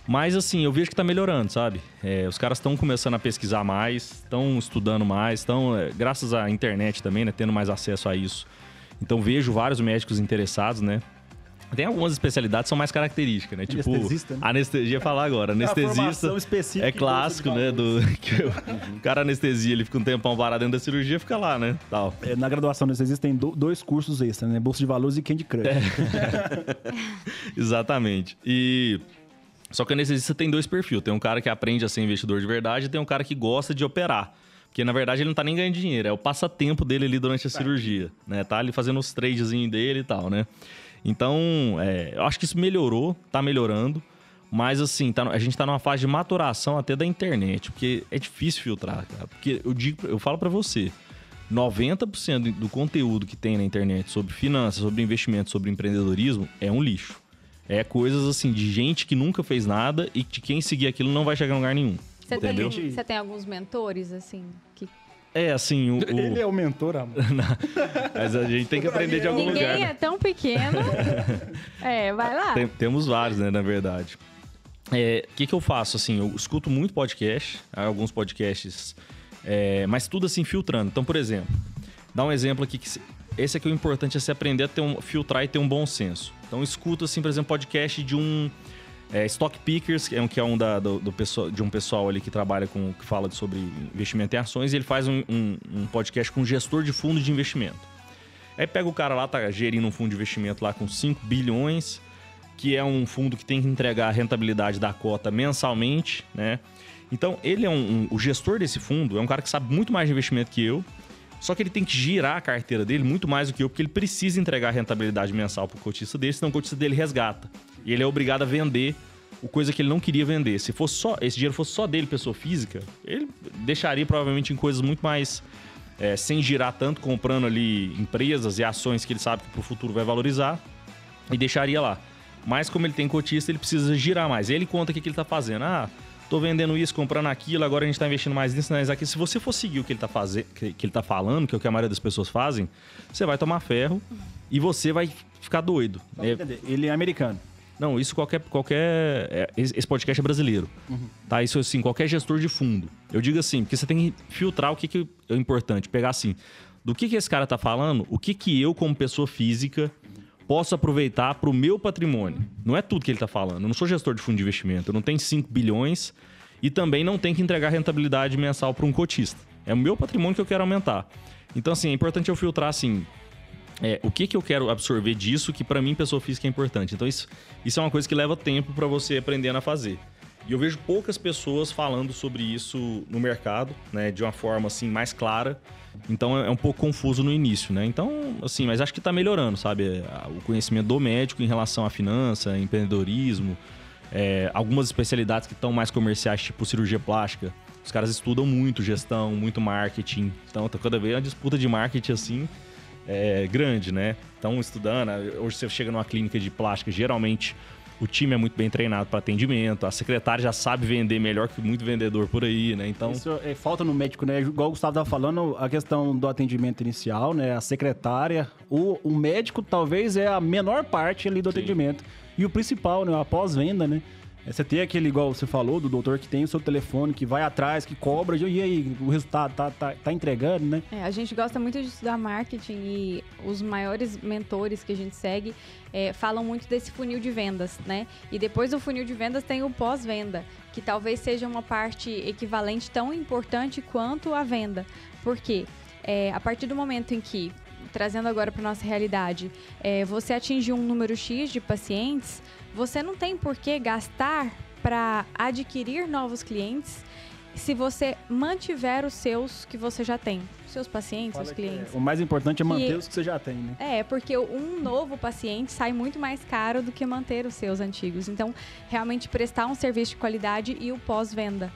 Mas assim, eu vejo que tá melhorando, sabe? É, os caras estão começando a pesquisar mais, estão estudando mais, estão, é, graças à internet também, né, tendo mais acesso a isso. Então vejo vários médicos interessados, né? Tem algumas especialidades que são mais características, né? Tipo, Anestesista, né? anestesia falar agora. Anestesista formação específica é gosta clássico, né? Do, que o cara anestesia, ele fica um tempão parado dentro da cirurgia, fica lá, né? Tal. É, Na graduação existem do- dois cursos extras, né? Bolsa de Valores e Candy Crush. Exatamente. E só que o anestesista tem dois perfis. Tem um cara que aprende a ser investidor de verdade e tem um cara que gosta de operar. Porque, na verdade, ele não tá nem ganhando dinheiro. É o passatempo dele ali durante a cirurgia, né? Tá ali fazendo os tradezinhos dele e tal, né? Então, é, eu acho que isso melhorou, tá melhorando. Mas, assim, tá a gente tá numa fase de maturação até da internet. Porque é difícil filtrar, cara. Porque eu digo, eu falo pra você... 90% do conteúdo que tem na internet sobre finanças, sobre investimento, sobre empreendedorismo é um lixo. É coisas assim de gente que nunca fez nada e que quem seguir aquilo não vai chegar em lugar nenhum. Você tem, você tem alguns mentores, assim, que É assim, o, o- Ele é o mentor, amor. mas a gente tem que aprender de algum ninguém lugar. né? é tão pequeno. é, vai lá. Tem- temos vários, né, na verdade. É, O que, que eu faço? Assim, eu escuto muito podcast, alguns podcasts, é, mas tudo assim filtrando. Então, por exemplo, dá um exemplo aqui que esse aqui é o importante é se aprender a ter um, filtrar e ter um bom senso. Então, eu escuto assim, por exemplo, podcast de um é, Stock Pickers, que é um, que é um da, do, do pessoal, de um pessoal ali que trabalha com que fala sobre investimento em ações, e ele faz um, um- um podcast com um gestor de fundo de investimento. Aí pega o cara lá, tá gerindo um fundo de investimento lá com 5 bilhões, que é um fundo que tem que entregar a rentabilidade da cota mensalmente, né? Então, ele é um, um- o gestor desse fundo, é um cara que sabe muito mais de investimento que eu, só que ele tem que girar a carteira dele muito mais do que eu, porque ele precisa entregar a rentabilidade mensal pro cotista dele, senão o cotista dele resgata. E ele é obrigado a vender o coisa que ele não queria vender. Se fosse só esse dinheiro fosse só dele, pessoa física, ele deixaria provavelmente em coisas muito mais é, sem girar tanto, comprando ali empresas e ações que ele sabe que pro futuro vai valorizar e deixaria lá. Mas como ele tem cotista, ele precisa girar mais. Ele conta o que, que ele tá fazendo. Ah, tô vendendo isso, comprando aquilo, agora a gente tá investindo mais nisso, nisso aqui. Se você for seguir o que ele tá fazendo, que, ele tá falando, que é o que a maioria das pessoas fazem, você vai tomar ferro e você vai ficar doido. É, Ele é americano. não, isso qualquer. qualquer é, esse podcast é brasileiro. Tá? Isso assim, qualquer gestor de fundo. Eu digo assim, porque você tem que filtrar o que, que é importante. Pegar assim, do que, que esse cara tá falando, o que, que eu, como pessoa física, posso aproveitar para o meu patrimônio. Não é tudo que ele tá falando. Eu não sou gestor de fundo de investimento. Eu não tenho 5 bilhões e também não tenho que entregar rentabilidade mensal para um cotista. É o meu patrimônio que eu quero aumentar. Então, assim, é importante eu filtrar assim. É, o que, que eu quero absorver disso que para mim pessoa física é importante. Então isso, isso é uma coisa que leva tempo para você aprendendo a fazer. E eu vejo poucas pessoas falando sobre isso no mercado, né, de uma forma assim mais clara. Então é é um pouco confuso no início, né? Então, assim, mas acho que tá melhorando, sabe? É, O conhecimento do médico em relação à finança, empreendedorismo, é, algumas especialidades que estão mais comerciais, tipo cirurgia plástica. Os caras estudam muito gestão, muito marketing. Então, tá cada vez uma disputa de marketing assim é, grande, né? Então, estudando, hoje você chega numa clínica de plástica, geralmente o time é muito bem treinado para atendimento, a secretária já sabe vender melhor que muito vendedor por aí, né? Então, Isso é falta no médico, né? Igual o Gustavo estava falando, a questão do atendimento inicial, né? A secretária, o, o médico talvez é a menor parte ali do Sim. atendimento. E o principal, né? A pós-venda, né? É, Você tem aquele, igual você falou, do doutor que tem o seu telefone, que vai atrás, que cobra, e aí, o resultado tá, tá, tá entregando, né? É, a gente gosta muito de estudar marketing e os maiores mentores que a gente segue é, falam muito desse funil de vendas, né? E depois do funil de vendas tem o pós-venda, que talvez seja uma parte equivalente tão importante quanto a venda. Por quê? É, a partir do momento em que, trazendo agora para nossa realidade, é, você atingir um número X de pacientes, você não tem por que gastar para adquirir novos clientes se você mantiver os seus que você já tem, seus pacientes, seus clientes. O mais importante é manter Que- os que você já tem, né? É, porque um novo paciente sai muito mais caro do que manter os seus antigos. Então, realmente prestar um serviço de qualidade e o pós-venda.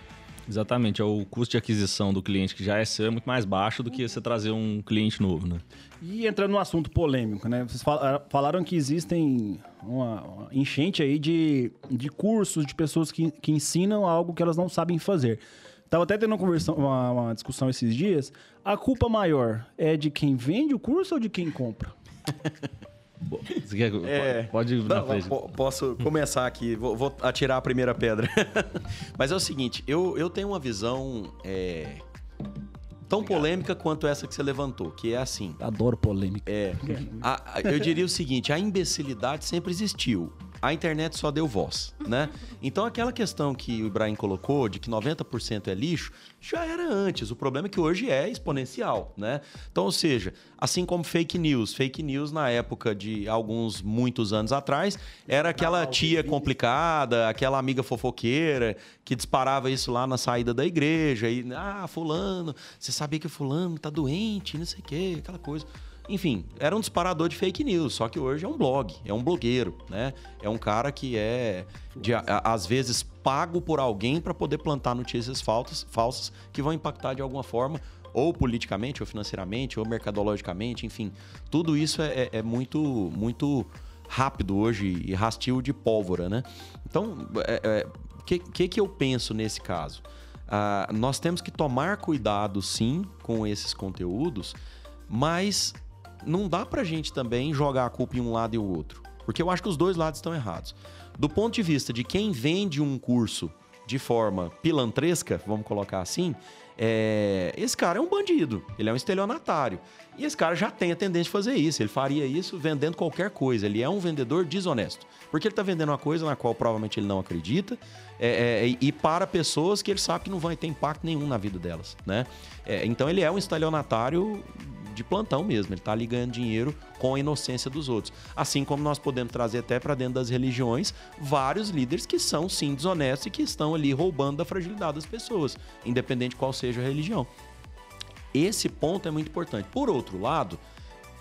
Exatamente, é o custo de aquisição do cliente que já é seu é muito mais baixo do que você trazer um cliente novo, né? E entrando no assunto polêmico, né? Vocês fal- falaram que existem uma, enchente aí de, de cursos de pessoas que, que ensinam algo que elas não sabem fazer. Tava até tendo uma- uma discussão esses dias. A culpa maior é de quem vende o curso ou de quem compra? Quer, É. Pode ir na Não, frente. po- posso começar aqui, vou, vou atirar a primeira pedra. Mas é o seguinte, eu, eu tenho uma visão é, Tão polêmica quanto essa que você levantou, que é assim. Adoro polêmica. É. a- a- eu diria o seguinte: a imbecilidade sempre existiu. A internet só deu voz, né? Então aquela questão que o Ibrahim colocou de que 90% é lixo, já era antes. O problema é que hoje é exponencial, né? Então, ou seja, assim como fake news, fake news na época de alguns muitos anos atrás, era aquela tia complicada, aquela amiga fofoqueira que disparava isso lá na saída da igreja e ah, fulano, você sabia que fulano tá doente, não sei o quê, aquela coisa. Enfim, era um disparador de fake news, só que hoje é um blog, é um blogueiro, né? É um cara que é, de, a- às vezes, pago por alguém para poder plantar notícias falsas, falsas que vão impactar de alguma forma, ou politicamente, ou financeiramente, ou mercadologicamente, enfim. Tudo isso é, é- é muito, muito rápido hoje e rastio de pólvora, né? Então, o que, que, que eu penso nesse caso? Ah, nós temos que tomar cuidado, sim, com esses conteúdos, mas não dá pra gente também jogar a culpa em um lado e o outro. Porque eu acho que os dois lados estão errados. Do ponto de vista de quem vende um curso de forma pilantresca, vamos colocar assim, é, esse cara é um bandido, ele é um estelionatário. E esse cara já tem a tendência de fazer isso. Ele faria isso vendendo qualquer coisa. Ele é um vendedor desonesto. Porque ele está vendendo uma coisa na qual provavelmente ele não acredita é, é, e- para pessoas que ele sabe que não vai ter impacto nenhum na vida delas. Né? É, então ele é um estelionatário de plantão mesmo. Ele está ali ganhando dinheiro com a inocência dos outros. Assim como nós podemos trazer até para dentro das religiões vários líderes que são sim desonestos e que estão ali roubando da fragilidade das pessoas, independente de qual seja a religião. Esse ponto é muito importante. Por outro lado,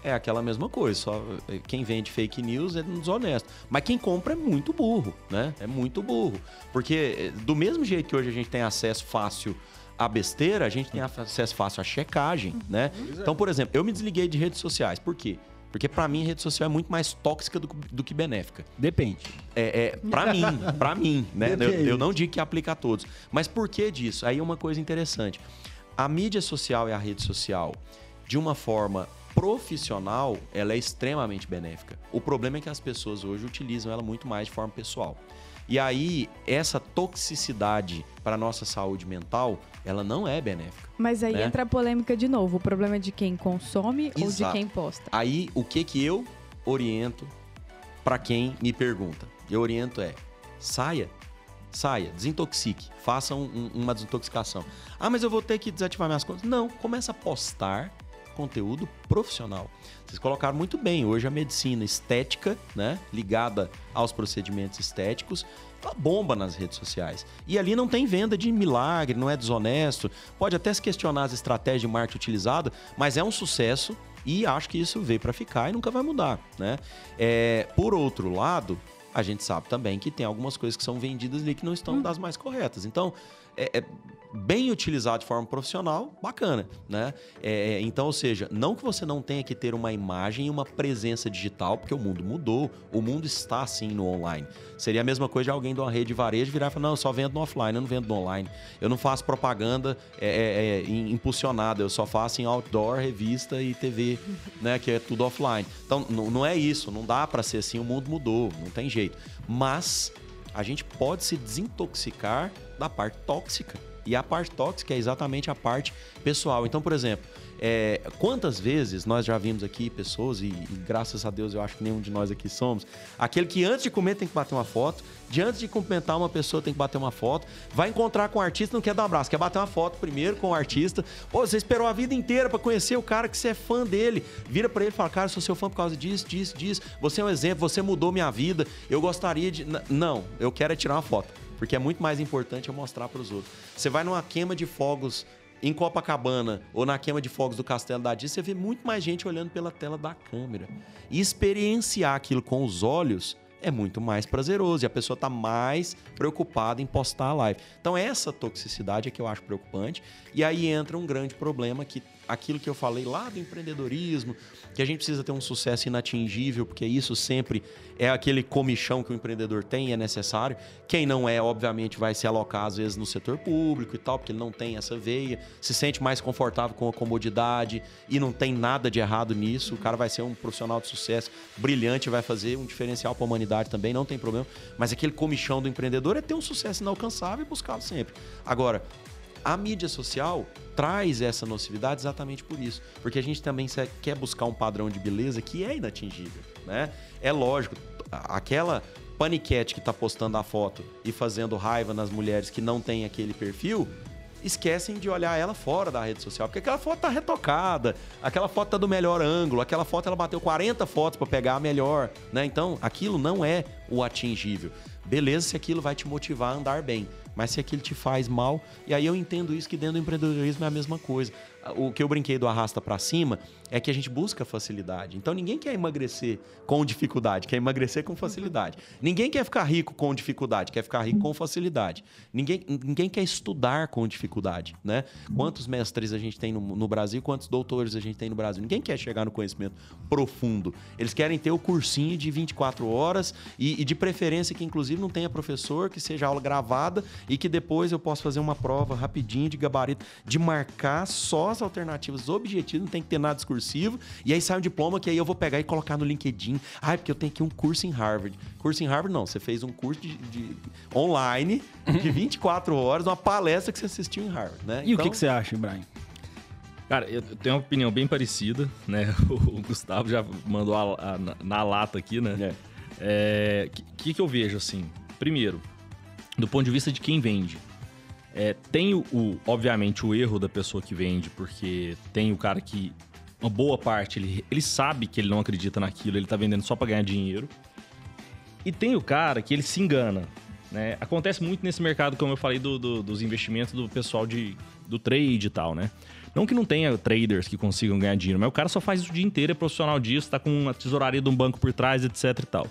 é aquela mesma coisa, só eh, quem vende fake news é desonesto. Mas quem compra é muito burro, né? É muito burro. Porque eh, do mesmo jeito que hoje a gente tem acesso fácil à besteira, a gente tem acesso fácil à checagem, né? Então, por exemplo, eu me desliguei de redes sociais. Por quê? Porque pra mim a rede social é muito mais tóxica do, do que benéfica. Depende. É, é para mim, para mim, né? Eu, eu não digo que aplica a todos. Mas por que disso? Aí é uma coisa interessante. A mídia social e a rede social, de uma forma profissional, ela é extremamente benéfica. O problema é que as pessoas hoje utilizam ela muito mais de forma pessoal. E aí, essa toxicidade para a nossa saúde mental, ela não é benéfica. Mas aí né? entra a polêmica de novo. O problema é de quem consome ou de Exato. quem posta. Aí, o que que eu oriento para quem me pergunta? Eu oriento é: saia, saia, desintoxique, faça um- um- uma desintoxicação. Ah, mas eu vou ter que desativar minhas contas? Não, começa a postar conteúdo profissional. Vocês colocaram muito bem, hoje a medicina estética, né, ligada aos procedimentos estéticos, ela bomba nas redes sociais. E ali não tem venda de milagre, não é desonesto. Pode até se questionar as estratégias de marketing utilizada, mas é um sucesso e acho que isso veio para ficar e nunca vai mudar, né? É, por outro lado, a gente sabe também que tem algumas coisas que são vendidas ali que não estão das mais corretas. Então, é, é bem utilizado de forma profissional, bacana, né? É, então, ou seja, não que você não tenha que ter uma imagem e uma presença digital, porque o mundo mudou, o mundo está assim no online. Seria a mesma coisa de alguém de uma rede de varejo virar e falar, não, eu só vendo no offline, eu não vendo no online. Eu não faço propaganda é, é, é, im- impulsionada, eu só faço em outdoor, revista e TV, né? Que é tudo offline. Então, não é isso, não dá para ser assim, o mundo mudou, não tem jeito. Mas a gente pode se desintoxicar da parte tóxica. E a parte tóxica é exatamente a parte pessoal. Então, por exemplo, é, quantas vezes nós já vimos aqui pessoas, e, e graças a Deus eu acho que nenhum de nós aqui somos, aquele que antes de comer tem que bater uma foto, de antes de cumprimentar uma pessoa tem que bater uma foto, vai encontrar com o artista, não quer dar um abraço, quer bater uma foto primeiro com o artista. Pô, você esperou a vida inteira para conhecer o cara que você é fã dele. Vira para ele e fala, cara, eu sou seu fã por causa disso, disso, disso. Você é um exemplo, você mudou minha vida. Eu gostaria de. Não, eu quero é tirar uma foto. Porque é muito mais importante eu mostrar para os outros. Você vai numa queima de fogos em Copacabana ou na queima de fogos do Castelo da Dias, você vê muito mais gente olhando pela tela da câmera. E experienciar aquilo com os olhos é muito mais prazeroso e a pessoa está mais preocupada em postar a live. Então essa toxicidade é que eu acho preocupante e aí entra um grande problema que aquilo que eu falei lá do empreendedorismo, que a gente precisa ter um sucesso inatingível, porque isso sempre é aquele comichão que o empreendedor tem é necessário. Quem não é, obviamente, vai se alocar às vezes no setor público e tal, porque ele não tem essa veia, se sente mais confortável com a comodidade e não tem nada de errado nisso. O cara vai ser um profissional de sucesso brilhante, vai fazer um diferencial para a humanidade também, não tem problema. Mas aquele comichão do empreendedor é ter um sucesso inalcançável e buscá-lo sempre. Agora, a mídia social traz essa nocividade exatamente por isso. Porque a gente também quer buscar um padrão de beleza que é inatingível, né? É lógico, aquela paniquete que está postando a foto e fazendo raiva nas mulheres que não têm aquele perfil, esquecem de olhar ela fora da rede social, porque aquela foto tá retocada, aquela foto tá do melhor ângulo, aquela foto ela bateu 40 fotos para pegar a melhor, né? Então, aquilo não é o atingível. Beleza se aquilo vai te motivar a andar bem, mas se aquilo te faz mal, e aí eu entendo isso que dentro do empreendedorismo é a mesma coisa. O que eu brinquei do arrasta para cima é que a gente busca facilidade. Então ninguém quer emagrecer com dificuldade, quer emagrecer com facilidade. Ninguém quer ficar rico com dificuldade, quer ficar rico com facilidade. Ninguém, ninguém quer estudar com dificuldade, né? Quantos mestres a gente tem no, no Brasil, quantos doutores a gente tem no Brasil? Ninguém quer chegar no conhecimento profundo. Eles querem ter o cursinho de 24 horas e, e de preferência que inclusive não tenha professor, que seja aula gravada e que depois eu possa fazer uma prova rapidinho de gabarito, de marcar só as alternativas objetivas, não tem que ter nada discursivo. E aí sai um diploma que aí eu vou pegar e colocar no LinkedIn. Ah, é porque eu tenho aqui um curso em Harvard. Curso em Harvard, não. Você fez um curso de, de online de 24 horas, uma palestra que você assistiu em Harvard, né? E então... o que, então que você acha, Brian? Cara, eu tenho uma opinião bem parecida, né? O Gustavo já mandou a, a, na, na, lata aqui, né? O é. é, que, que eu vejo, assim? Primeiro, do ponto de vista de quem vende. É, tem o, o, obviamente, o erro da pessoa que vende, porque tem o cara que, uma boa parte, ele, ele sabe que ele não acredita naquilo, ele tá vendendo só para ganhar dinheiro. E tem o cara que ele se engana. Né? Acontece muito nesse mercado, como eu falei, do, do, dos investimentos do pessoal de, do trade e tal, né? Não que não tenha traders que consigam ganhar dinheiro, mas o cara só faz isso o dia inteiro, é profissional disso, tá com uma tesouraria de um banco por trás, etc e tal.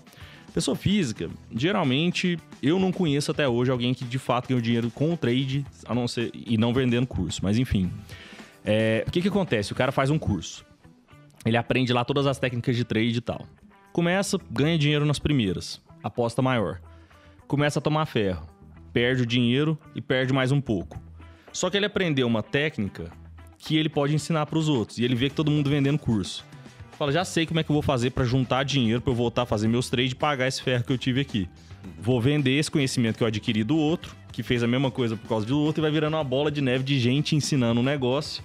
Pessoa física, geralmente, eu não conheço até hoje alguém que de fato ganhou dinheiro com o trade, a não ser e não vendendo curso. Mas enfim, é, o que, que acontece? O cara faz um curso, ele aprende lá todas as técnicas de trade e tal. Começa, ganha dinheiro nas primeiras, aposta maior. Começa a tomar ferro, perde o dinheiro e perde mais um pouco. Só que ele aprendeu uma técnica que ele pode ensinar para os outros e ele vê que todo mundo vendendo curso. Fala, já sei como é que eu vou fazer para juntar dinheiro para eu voltar a fazer meus trades e pagar esse ferro que eu tive aqui. Vou vender esse conhecimento que eu adquiri do outro, que fez a mesma coisa por causa do outro, e vai virando uma bola de neve de gente ensinando um negócio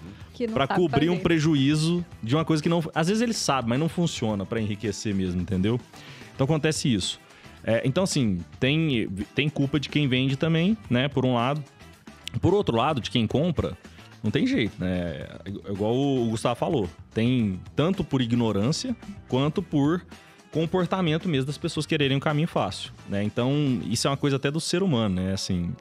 para cobrir um prejuízo de uma coisa que não. Às vezes ele sabe, mas não funciona para enriquecer mesmo, entendeu? Então acontece isso. É, então, assim, tem, tem culpa de quem vende também, né? Por um lado. Por outro lado, de quem compra, não tem jeito, né? É igual o Gustavo falou. Tem tanto por ignorância quanto por comportamento mesmo das pessoas quererem um caminho fácil, né? Então, isso é uma coisa até do ser humano, né? Assim,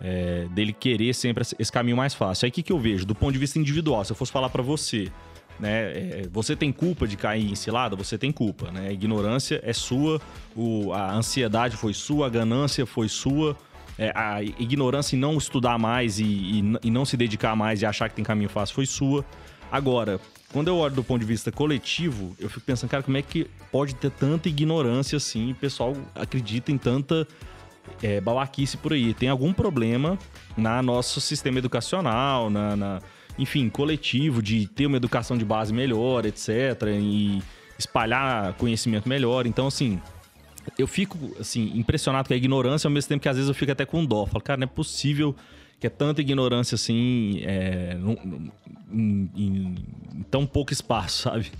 é, dele querer sempre esse caminho mais fácil. Aí o que, que eu vejo? Do ponto de vista individual, se eu fosse falar para você, né? É, você tem culpa de cair em cilada? Você tem culpa, né? A ignorância é sua, o, a ansiedade foi sua, a ganância foi sua, é, a ignorância em não estudar mais e, e, e, não se dedicar mais e achar que tem caminho fácil foi sua. Agora, quando eu olho do ponto de vista coletivo, eu fico pensando, cara, como é que pode ter tanta ignorância assim? O pessoal acredita em tanta é, babaquice por aí. Tem algum problema na nosso sistema educacional, na, na, enfim, coletivo, de ter uma educação de base melhor, etc. E espalhar conhecimento melhor. Então, assim, eu fico, assim, impressionado com a ignorância, ao mesmo tempo que às vezes eu fico até com dó. Falo, cara, não é possível que é tanta ignorância assim, é, em, em, em, tão pouco espaço, sabe?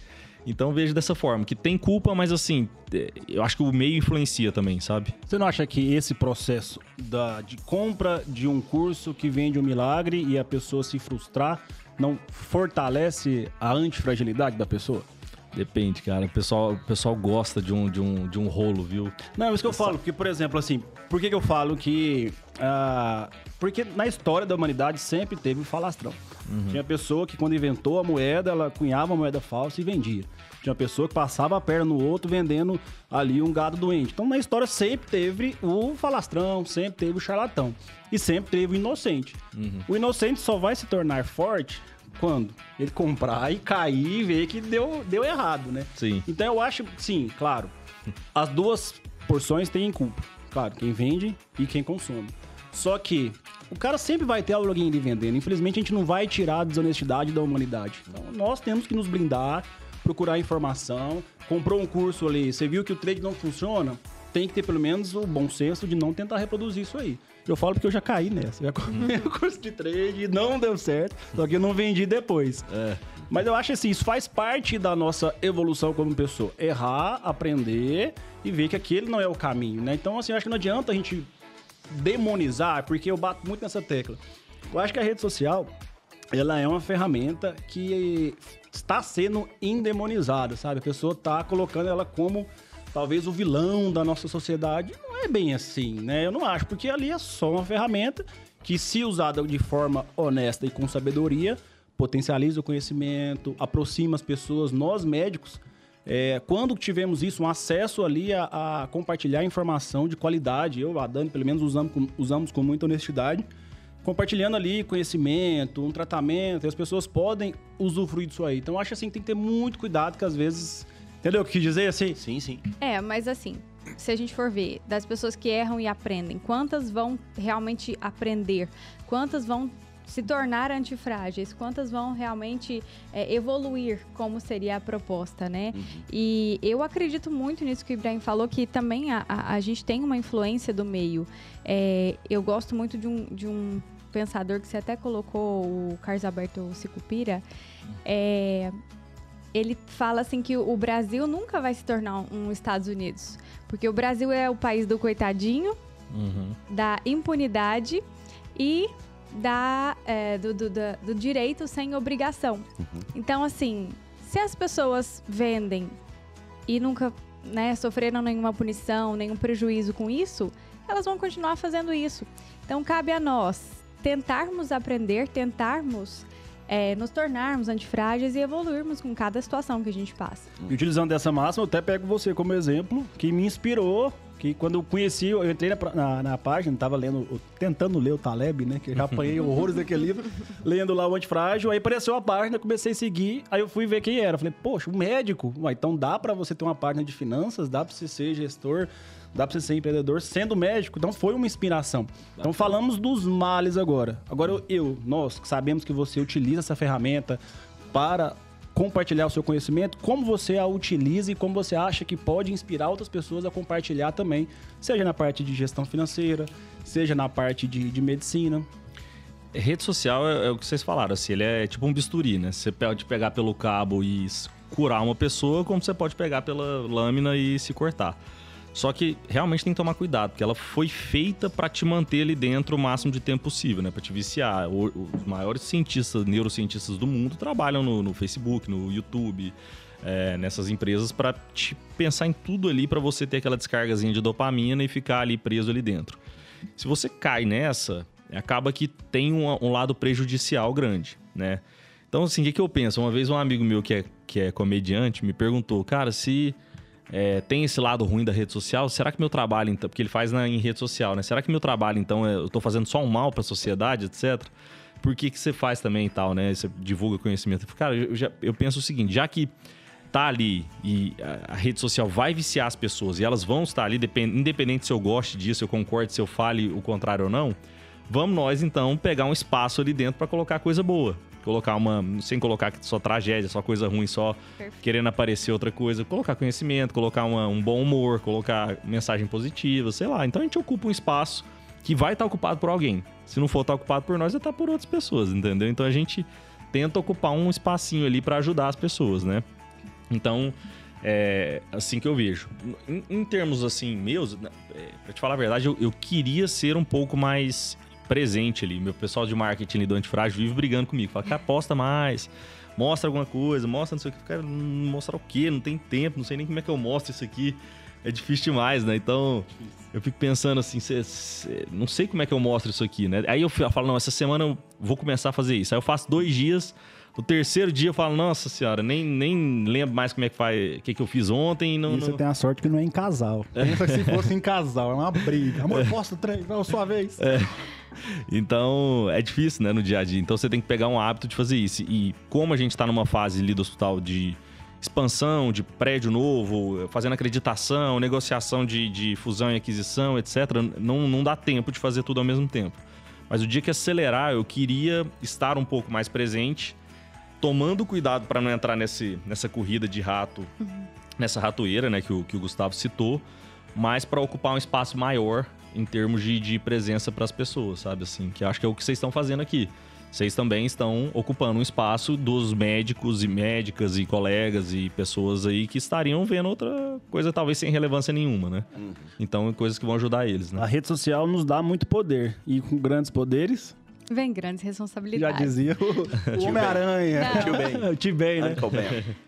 Então vejo dessa forma, que tem culpa, mas assim, é, eu acho que o meio influencia também, sabe? Você não acha que esse processo da, de compra de um curso que vende um milagre e a pessoa se frustrar não fortalece a antifragilidade da pessoa? Depende, cara. O pessoal, o pessoal gosta de um, de, um, de um rolo, viu? Não, é isso que eu falo. Porque, por exemplo, assim, por que, que eu falo que. Uh, porque na história da humanidade sempre teve o falastrão. Uhum. Tinha pessoa que, quando inventou a moeda, ela cunhava a moeda falsa e vendia. Tinha pessoa que passava a perna no outro vendendo ali um gado doente. Então, na história sempre teve o falastrão, sempre teve o charlatão. E sempre teve o inocente. Uhum. O inocente só vai se tornar forte quando? Ele comprar e cair e ver que deu, deu errado, né? Sim. Então eu acho, sim, claro, as duas porções têm culpa. Claro, quem vende e quem consome. Só que o cara sempre vai ter alguém ali vendendo. Infelizmente, a gente não vai tirar a desonestidade da humanidade. Então, nós temos que nos blindar, procurar informação. Comprou um curso ali, você viu que o trade não funciona? Tem que ter pelo menos o bom senso de não tentar reproduzir isso aí. Eu falo porque eu já caí nessa. Já comprei o curso de trade e não deu certo. Só que eu não vendi depois. É. Mas eu acho assim, isso faz parte da nossa evolução como pessoa. Errar, aprender e ver que aquele não é o caminho, né? Então, assim, eu acho que não adianta a gente demonizar, porque eu bato muito nessa tecla. Eu acho que a rede social, ela é uma ferramenta que está sendo endemonizada, sabe? A pessoa está colocando ela como talvez o vilão da nossa sociedade. É bem assim, né? Eu não acho, porque ali é só uma ferramenta que, se usada de forma honesta e com sabedoria, potencializa o conhecimento, aproxima as pessoas, nós médicos. É, quando tivemos isso, um acesso ali a, a, compartilhar informação de qualidade, eu, a Dani, pelo menos, usamos com, usamos com muita honestidade, compartilhando ali conhecimento, um tratamento, e as pessoas podem usufruir disso aí. Então, eu acho assim que tem que ter muito cuidado, que às vezes. Entendeu o que quis dizer assim? Sim, sim. É, mas assim, se a gente for ver, das pessoas que erram e aprendem, quantas vão realmente aprender? Quantas vão se tornar antifrágeis? Quantas vão realmente é, evoluir, como seria a proposta, né? Uhum. E eu acredito muito nisso que o Ibrahim falou, que também a, a, a gente tem uma influência do meio. É, eu gosto muito de um, de um pensador que você até colocou, o Carlos Alberto Sicupira, é, ele fala assim que o Brasil nunca vai se tornar um Estados Unidos, porque o Brasil é o país do coitadinho, uhum. da impunidade e da, é, do, do, do, direito sem obrigação. Uhum. Então, assim, se as pessoas vendem e nunca né, sofreram nenhuma punição, nenhum prejuízo com isso, elas vão continuar fazendo isso. Então, cabe a nós tentarmos aprender, tentarmos é, nos tornarmos antifrágeis e evoluirmos com cada situação que a gente passa. E utilizando dessa máxima, eu até pego você como exemplo, que me inspirou que quando eu conheci, eu entrei na, na, na página, tava lendo, tentando ler o Taleb, né? Que eu já apanhei horrores daquele livro, lendo lá o Antifrágil. Aí apareceu a página, comecei a seguir, aí eu fui ver quem era. Falei, poxa, um médico. Ué, então dá para você ter uma página de finanças, dá para você ser gestor, dá para você ser empreendedor sendo médico. Então foi uma inspiração. Então falamos dos males agora. Agora eu, eu nós sabemos que você utiliza essa ferramenta para compartilhar o seu conhecimento, como você a utiliza e como você acha que pode inspirar outras pessoas a compartilhar também, seja na parte de gestão financeira, seja na parte de, de medicina. Rede social é, é, o que vocês falaram, assim, ele é tipo um bisturi, né? Você pode pegar pelo cabo e curar uma pessoa, como você pode pegar pela lâmina e se cortar. Só que realmente tem que tomar cuidado, porque ela foi feita para te manter ali dentro o máximo de tempo possível, né? Para te viciar. Os maiores cientistas, neurocientistas do mundo trabalham no, no Facebook, no YouTube, é, nessas empresas para te pensar em tudo ali para você ter aquela descargazinha de dopamina e ficar ali preso ali dentro. Se você cai nessa, acaba que tem um, um lado prejudicial grande, né? Então, assim, o que, que eu penso? Uma vez um amigo meu que é, que é comediante me perguntou, cara, se é, tem esse lado ruim da rede social. Será que meu trabalho, então, porque ele faz na, em rede social, né? Será que meu trabalho, então, é, eu estou fazendo só um mal para a sociedade, etc? Por que, que você faz também e tal, né? Você divulga conhecimento. Cara, eu, já, eu penso o seguinte: já que tá ali e a, a rede social vai viciar as pessoas e elas vão estar ali, independente se eu goste disso, eu concorde, se eu fale o contrário ou não, vamos nós então pegar um espaço ali dentro para colocar coisa boa colocar uma. Sem colocar só tragédia, só coisa ruim, só Perfeito. querendo aparecer outra coisa. Colocar conhecimento, colocar uma, um bom humor, colocar mensagem positiva, sei lá. Então a gente ocupa um espaço que vai estar ocupado por alguém. Se não for estar ocupado por nós, vai estar por outras pessoas, entendeu? Então a gente tenta ocupar um espacinho ali para ajudar as pessoas, né? Então, é assim que eu vejo. Em, em termos assim, meus, né, é, pra te falar a verdade, eu, eu, queria ser um pouco mais presente ali. Meu pessoal de marketing ali do Antifrágil vive brigando comigo. Fala, cara, posta mais, mostra alguma coisa, mostra não sei o que. Cara, mostrar o quê? Não tem tempo, não sei nem como é que eu mostro isso aqui. É difícil demais, né? Então, eu fico pensando assim, cê, cê, não sei como é que eu mostro isso aqui, né? Aí eu falo, não, essa semana eu vou começar a fazer isso. Aí eu faço dois dias, no terceiro dia eu falo, nossa senhora, nem, nem lembro mais como é que faz, o que, que eu fiz ontem. Não, e você não... tem a sorte que não é em casal. Pensa que se fosse em casal, é uma briga. Amor, posta três, é a sua vez. É. Então, é difícil, né, no dia a dia. Então, você tem que pegar um hábito de fazer isso. E como a gente está numa fase ali do hospital de expansão, de prédio novo, fazendo acreditação, negociação de, de fusão e aquisição, etc., não, não dá tempo de fazer tudo ao mesmo tempo. Mas o dia que acelerar, eu queria estar um pouco mais presente tomando cuidado para não entrar nesse, nessa corrida de rato, uhum. nessa ratoeira, né, que o, que o Gustavo citou, mas para ocupar um espaço maior em termos de, de presença para as pessoas, sabe? Assim, que acho que é o que vocês estão fazendo aqui. Vocês também estão ocupando um espaço dos médicos e médicas e colegas e pessoas aí que estariam vendo outra coisa talvez sem relevância nenhuma, né? Uhum. Então, coisas que vão ajudar eles, né? A rede social nos dá muito poder e com grandes poderes Vem grandes responsabilidades. Já dizia o, o Homem-Aranha. Tio Ben. Tio Ben, né?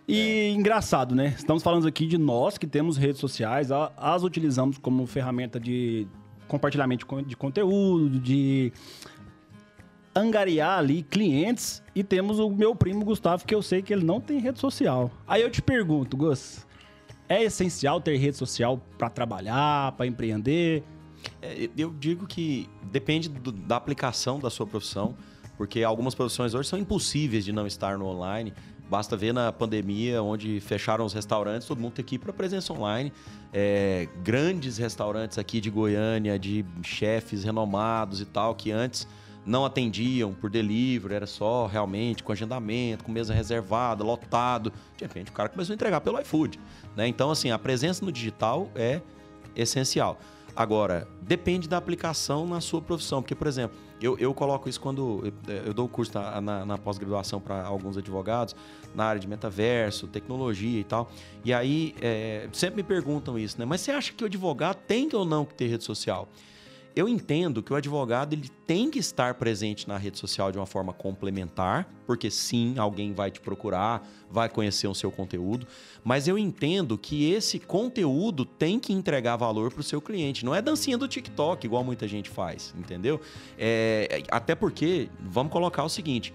E é. engraçado, né? Estamos falando aqui de nós que temos redes sociais, as utilizamos como ferramenta de compartilhamento de conteúdo, de angariar ali clientes e temos o meu primo Gustavo, que eu sei que ele não tem rede social. Aí eu te pergunto, Gus, é essencial ter rede social para trabalhar, para empreender? É, eu digo que depende do, da aplicação da sua profissão, porque algumas profissões hoje são impossíveis de não estar no online. Basta ver na pandemia, onde fecharam os restaurantes, todo mundo tem que ir para presença online. É, grandes restaurantes aqui de Goiânia, de chefes renomados e tal, que antes não atendiam por delivery, era só realmente com agendamento, com mesa reservada, lotado. De repente o cara começou a entregar pelo iFood. Né? Então, assim, a presença no digital é essencial. Agora, depende da aplicação na sua profissão. Porque, por exemplo, eu, eu coloco isso quando eu, eu dou curso na, na, na pós-graduação para alguns advogados, na área de metaverso, tecnologia e tal. E aí, é, sempre me perguntam isso, né? Mas você acha que o advogado tem ou não que ter rede social? Eu entendo que o advogado ele tem que estar presente na rede social de uma forma complementar, porque sim, alguém vai te procurar, vai conhecer o seu conteúdo, mas eu entendo que esse conteúdo tem que entregar valor para o seu cliente. Não é dancinha do TikTok, igual muita gente faz, entendeu? É, até porque, vamos colocar o seguinte: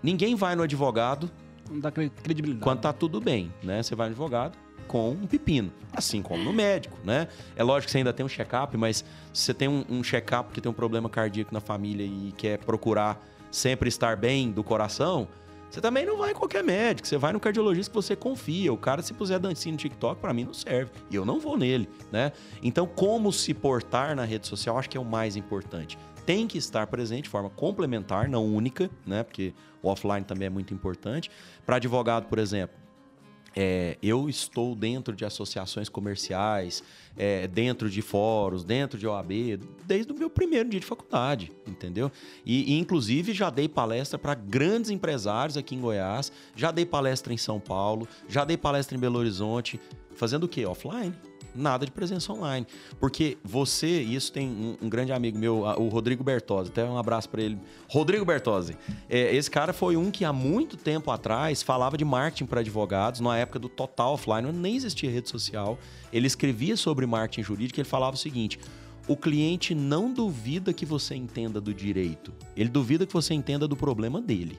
ninguém vai no advogado. Não dá credibilidade. Quando tá tudo bem, né? Você vai no advogado, com um pepino, assim como no médico, né? É lógico que você ainda tem um check-up, mas se você tem um, um check-up que tem um problema cardíaco na família e quer procurar sempre estar bem do coração, você também não vai em qualquer médico, você vai no cardiologista que você confia. O cara, se puser dancinha no TikTok, para mim não serve. E eu não vou nele, né? Então, como se portar na rede social, acho que é o mais importante. Tem que estar presente de forma complementar, não única, né? Porque o offline também é muito importante. Para advogado, por exemplo, é, eu estou dentro de associações comerciais, é, dentro de fóruns, dentro de OAB, desde o meu primeiro dia de faculdade, entendeu? E, e inclusive já dei palestra para grandes empresários aqui em Goiás, já dei palestra em São Paulo, já dei palestra em Belo Horizonte, fazendo o quê? Offline nada de presença online. Porque você, isso tem um, um grande amigo meu, o Rodrigo Bertozzi, até um abraço para ele. Rodrigo Bertozzi. É, esse cara foi um que há muito tempo atrás falava de marketing para advogados, na época do total offline, nem existia rede social. Ele escrevia sobre marketing jurídico e ele falava o seguinte: o cliente não duvida que você entenda do direito, ele duvida que você entenda do problema dele.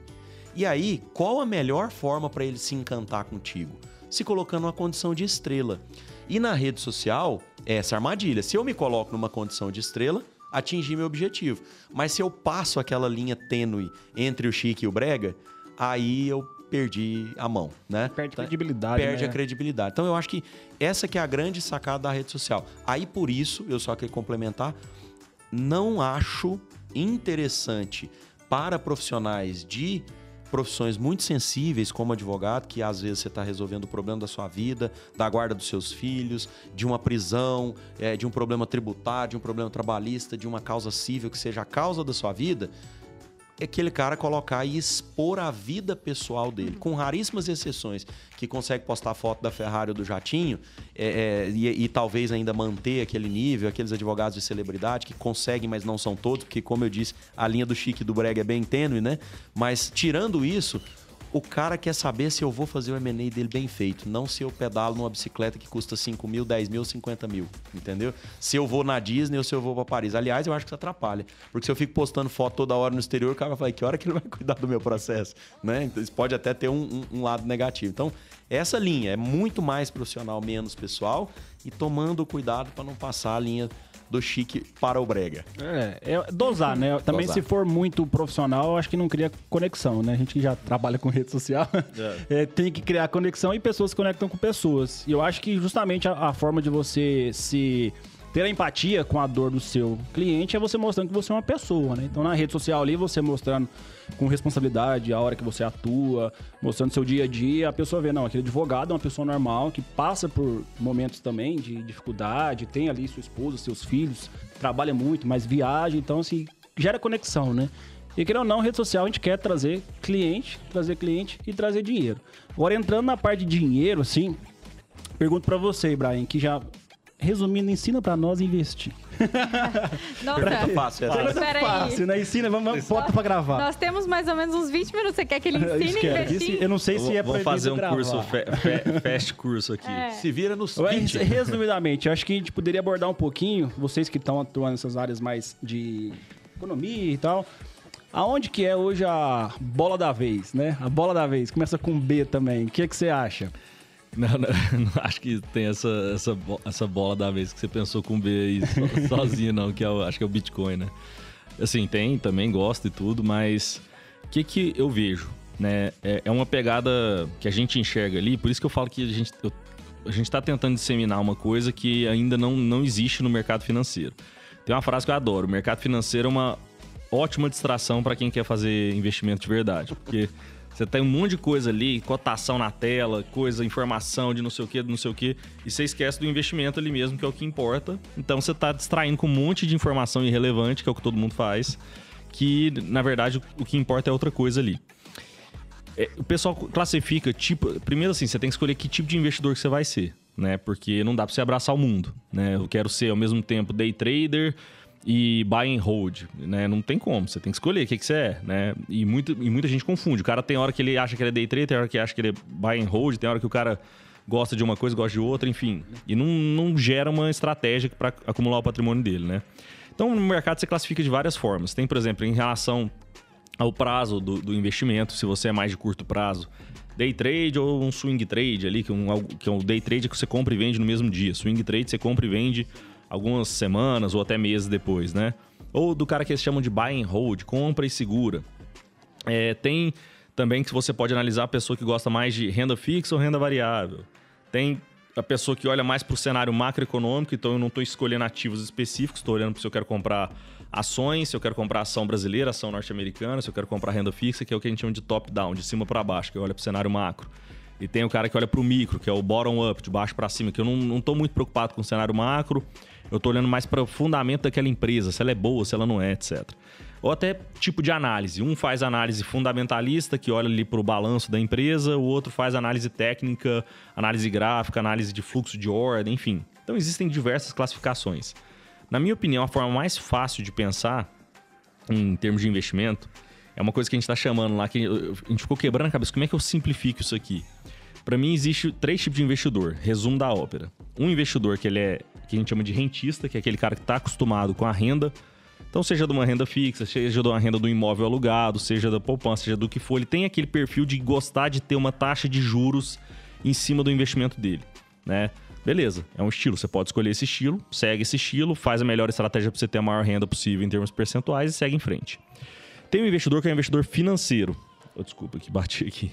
E aí, qual a melhor forma para ele se encantar contigo? Se colocando numa condição de estrela. E na rede social, é essa armadilha. Se eu me coloco numa condição de estrela, atingi meu objetivo. Mas se eu passo aquela linha tênue entre o chique e o brega, aí eu perdi a mão, né? Perde então, credibilidade. Perde né? a credibilidade. Então eu acho que essa que é a grande sacada da rede social. Aí por isso, eu só queria complementar, não acho interessante para profissionais de profissões muito sensíveis, como advogado, que às vezes você está resolvendo o problema da sua vida, da guarda dos seus filhos, de uma prisão, é, de um problema tributário, de um problema trabalhista, de uma causa civil que seja a causa da sua vida, aquele cara colocar e expor a vida pessoal dele, com raríssimas exceções, que consegue postar foto da Ferrari ou do Jatinho é, é, e, e, talvez ainda manter aquele nível, aqueles advogados de celebridade que conseguem, mas não são todos, porque, como eu disse, a linha do chique do brega é bem tênue, né? Mas tirando isso, o cara quer saber se eu vou fazer o M&A dele bem feito, não se eu pedalo numa bicicleta que custa 5 mil, 10 mil, 50 mil, entendeu? Se eu vou na Disney ou se eu vou para Paris. Aliás, eu acho que isso atrapalha, porque se eu fico postando foto toda hora no exterior, o cara vai falar, que hora que ele vai cuidar do meu processo, né? Então, isso pode até ter um, um, um lado negativo. Então, essa linha é muito mais profissional, menos pessoal, e tomando cuidado para não passar a linha do chique para o brega. É, é dosar, né? Também dosar. se for muito profissional, acho que não cria conexão, né? A gente que já trabalha com rede social é. É, tem que criar conexão e pessoas se conectam com pessoas. E eu acho que justamente a, a forma de você se ter a empatia com a dor do seu cliente é você mostrando que você é uma pessoa, né? Então na rede social ali, você mostrando com responsabilidade a hora que você atua, mostrando seu dia a dia, a pessoa vê, não, aquele advogado é uma pessoa normal que passa por momentos também de dificuldade, tem ali sua esposa, seus filhos, trabalha muito, mas viaja, então assim, gera conexão, né? E querendo ou não, rede social a gente quer trazer cliente, trazer cliente e trazer dinheiro. Agora entrando na parte de dinheiro, assim, pergunto para você, Ibrahim, que já resumindo, ensina para nós investir. Nossa, Pergunta fácil essa. Pergunta Espera aí. fácil, né? Ensina, vamos, vamos bota pra gravar. nós temos mais ou menos uns 20 minutos. Você quer que ele ensine a investir? isso eu não sei se é Vamos proibido fazer um gravar. curso, fe, fe, fast curso aqui. É. Se vira nos Ué, 20. Resumidamente, eu acho que a gente poderia abordar um pouquinho, vocês que estão atuando nessas áreas mais de economia e tal, aonde que é hoje a bola da vez, né? A bola da vez, começa com B também. O que, que você acha? Não, não, não acho que tem essa, essa, essa bola da vez que você pensou com B aí so- sozinho, não, que é o- acho que é o Bitcoin, né? Assim, tem, também gosto e tudo, mas o que, que eu vejo? Né? É, é uma pegada que a gente enxerga ali, por isso que eu falo que a gente, eu- a gente está tentando disseminar uma coisa que ainda não, não existe no mercado financeiro. Tem uma frase que eu adoro: o mercado financeiro é uma ótima distração para quem quer fazer investimento de verdade. Porque você tem um monte de coisa ali, cotação na tela, coisa, informação de não sei o que, não sei o que, e você esquece do investimento ali mesmo, que é o que importa. Então você tá distraindo com um monte de informação irrelevante, que é o que todo mundo faz, que na verdade o que importa é outra coisa ali. É, o pessoal classifica tipo. Primeiro, assim, você tem que escolher que tipo de investidor que você vai ser, né? Porque não dá pra você abraçar o mundo, né? Eu quero ser ao mesmo tempo day trader e buy and hold, né? Não tem como, você tem que escolher o que, que você é, né? E, muito, e muita gente confunde. O cara tem hora que ele acha que ele é day trader, tem hora que acha que ele é buy and hold, tem hora que o cara gosta de uma coisa, gosta de outra, enfim. E não, não gera uma estratégia para acumular o patrimônio dele, né? Então, no mercado você classifica de várias formas. Tem, por exemplo, em relação ao prazo do, do investimento, se você é mais de curto prazo. Day trade ou um swing trade ali, que, é um, que é um day trade que você compra e vende no mesmo dia. Swing trade você compra e vende algumas semanas ou até meses depois, né? Ou do cara que eles chamam de buy and hold, compra e segura. É, tem também que você pode analisar a pessoa que gosta mais de renda fixa ou renda variável. Tem a pessoa que olha mais para o cenário macroeconômico, então eu não estou escolhendo ativos específicos, estou olhando para se eu quero comprar ações, se eu quero comprar ação brasileira, ação norte-americana, se eu quero comprar renda fixa, que é o que a gente chama de top-down, de cima para baixo, que olha para o cenário macro. E tem o cara que olha para o micro, que é o bottom-up, de baixo para cima, que eu não, tô muito preocupado com o cenário macro, eu tô olhando mais para o fundamento daquela empresa, se ela é boa, se ela não é, etc. Ou até tipo de análise. Um faz análise fundamentalista, que olha ali para o balanço da empresa, o outro faz análise técnica, análise gráfica, análise de fluxo de ordem, enfim. Então existem diversas classificações. Na minha opinião, a forma mais fácil de pensar em termos de investimento é uma coisa que a gente está chamando lá, que a gente ficou quebrando a cabeça. Como é que eu simplifico isso aqui? Para mim, existe três tipos de investidor. Resumo da ópera. Um investidor que ele é que a gente chama de rentista, que é aquele cara que está acostumado com a renda. Então, seja de uma renda fixa, seja de uma renda do imóvel alugado, seja da poupança, seja do que for, ele tem aquele perfil de gostar de ter uma taxa de juros em cima do investimento dele, né? Beleza, é um estilo. Você pode escolher esse estilo, segue esse estilo, faz a melhor estratégia para você ter a maior renda possível em termos percentuais e segue em frente. Tem um investidor que é um investidor financeiro. Oh, desculpa que bati aqui.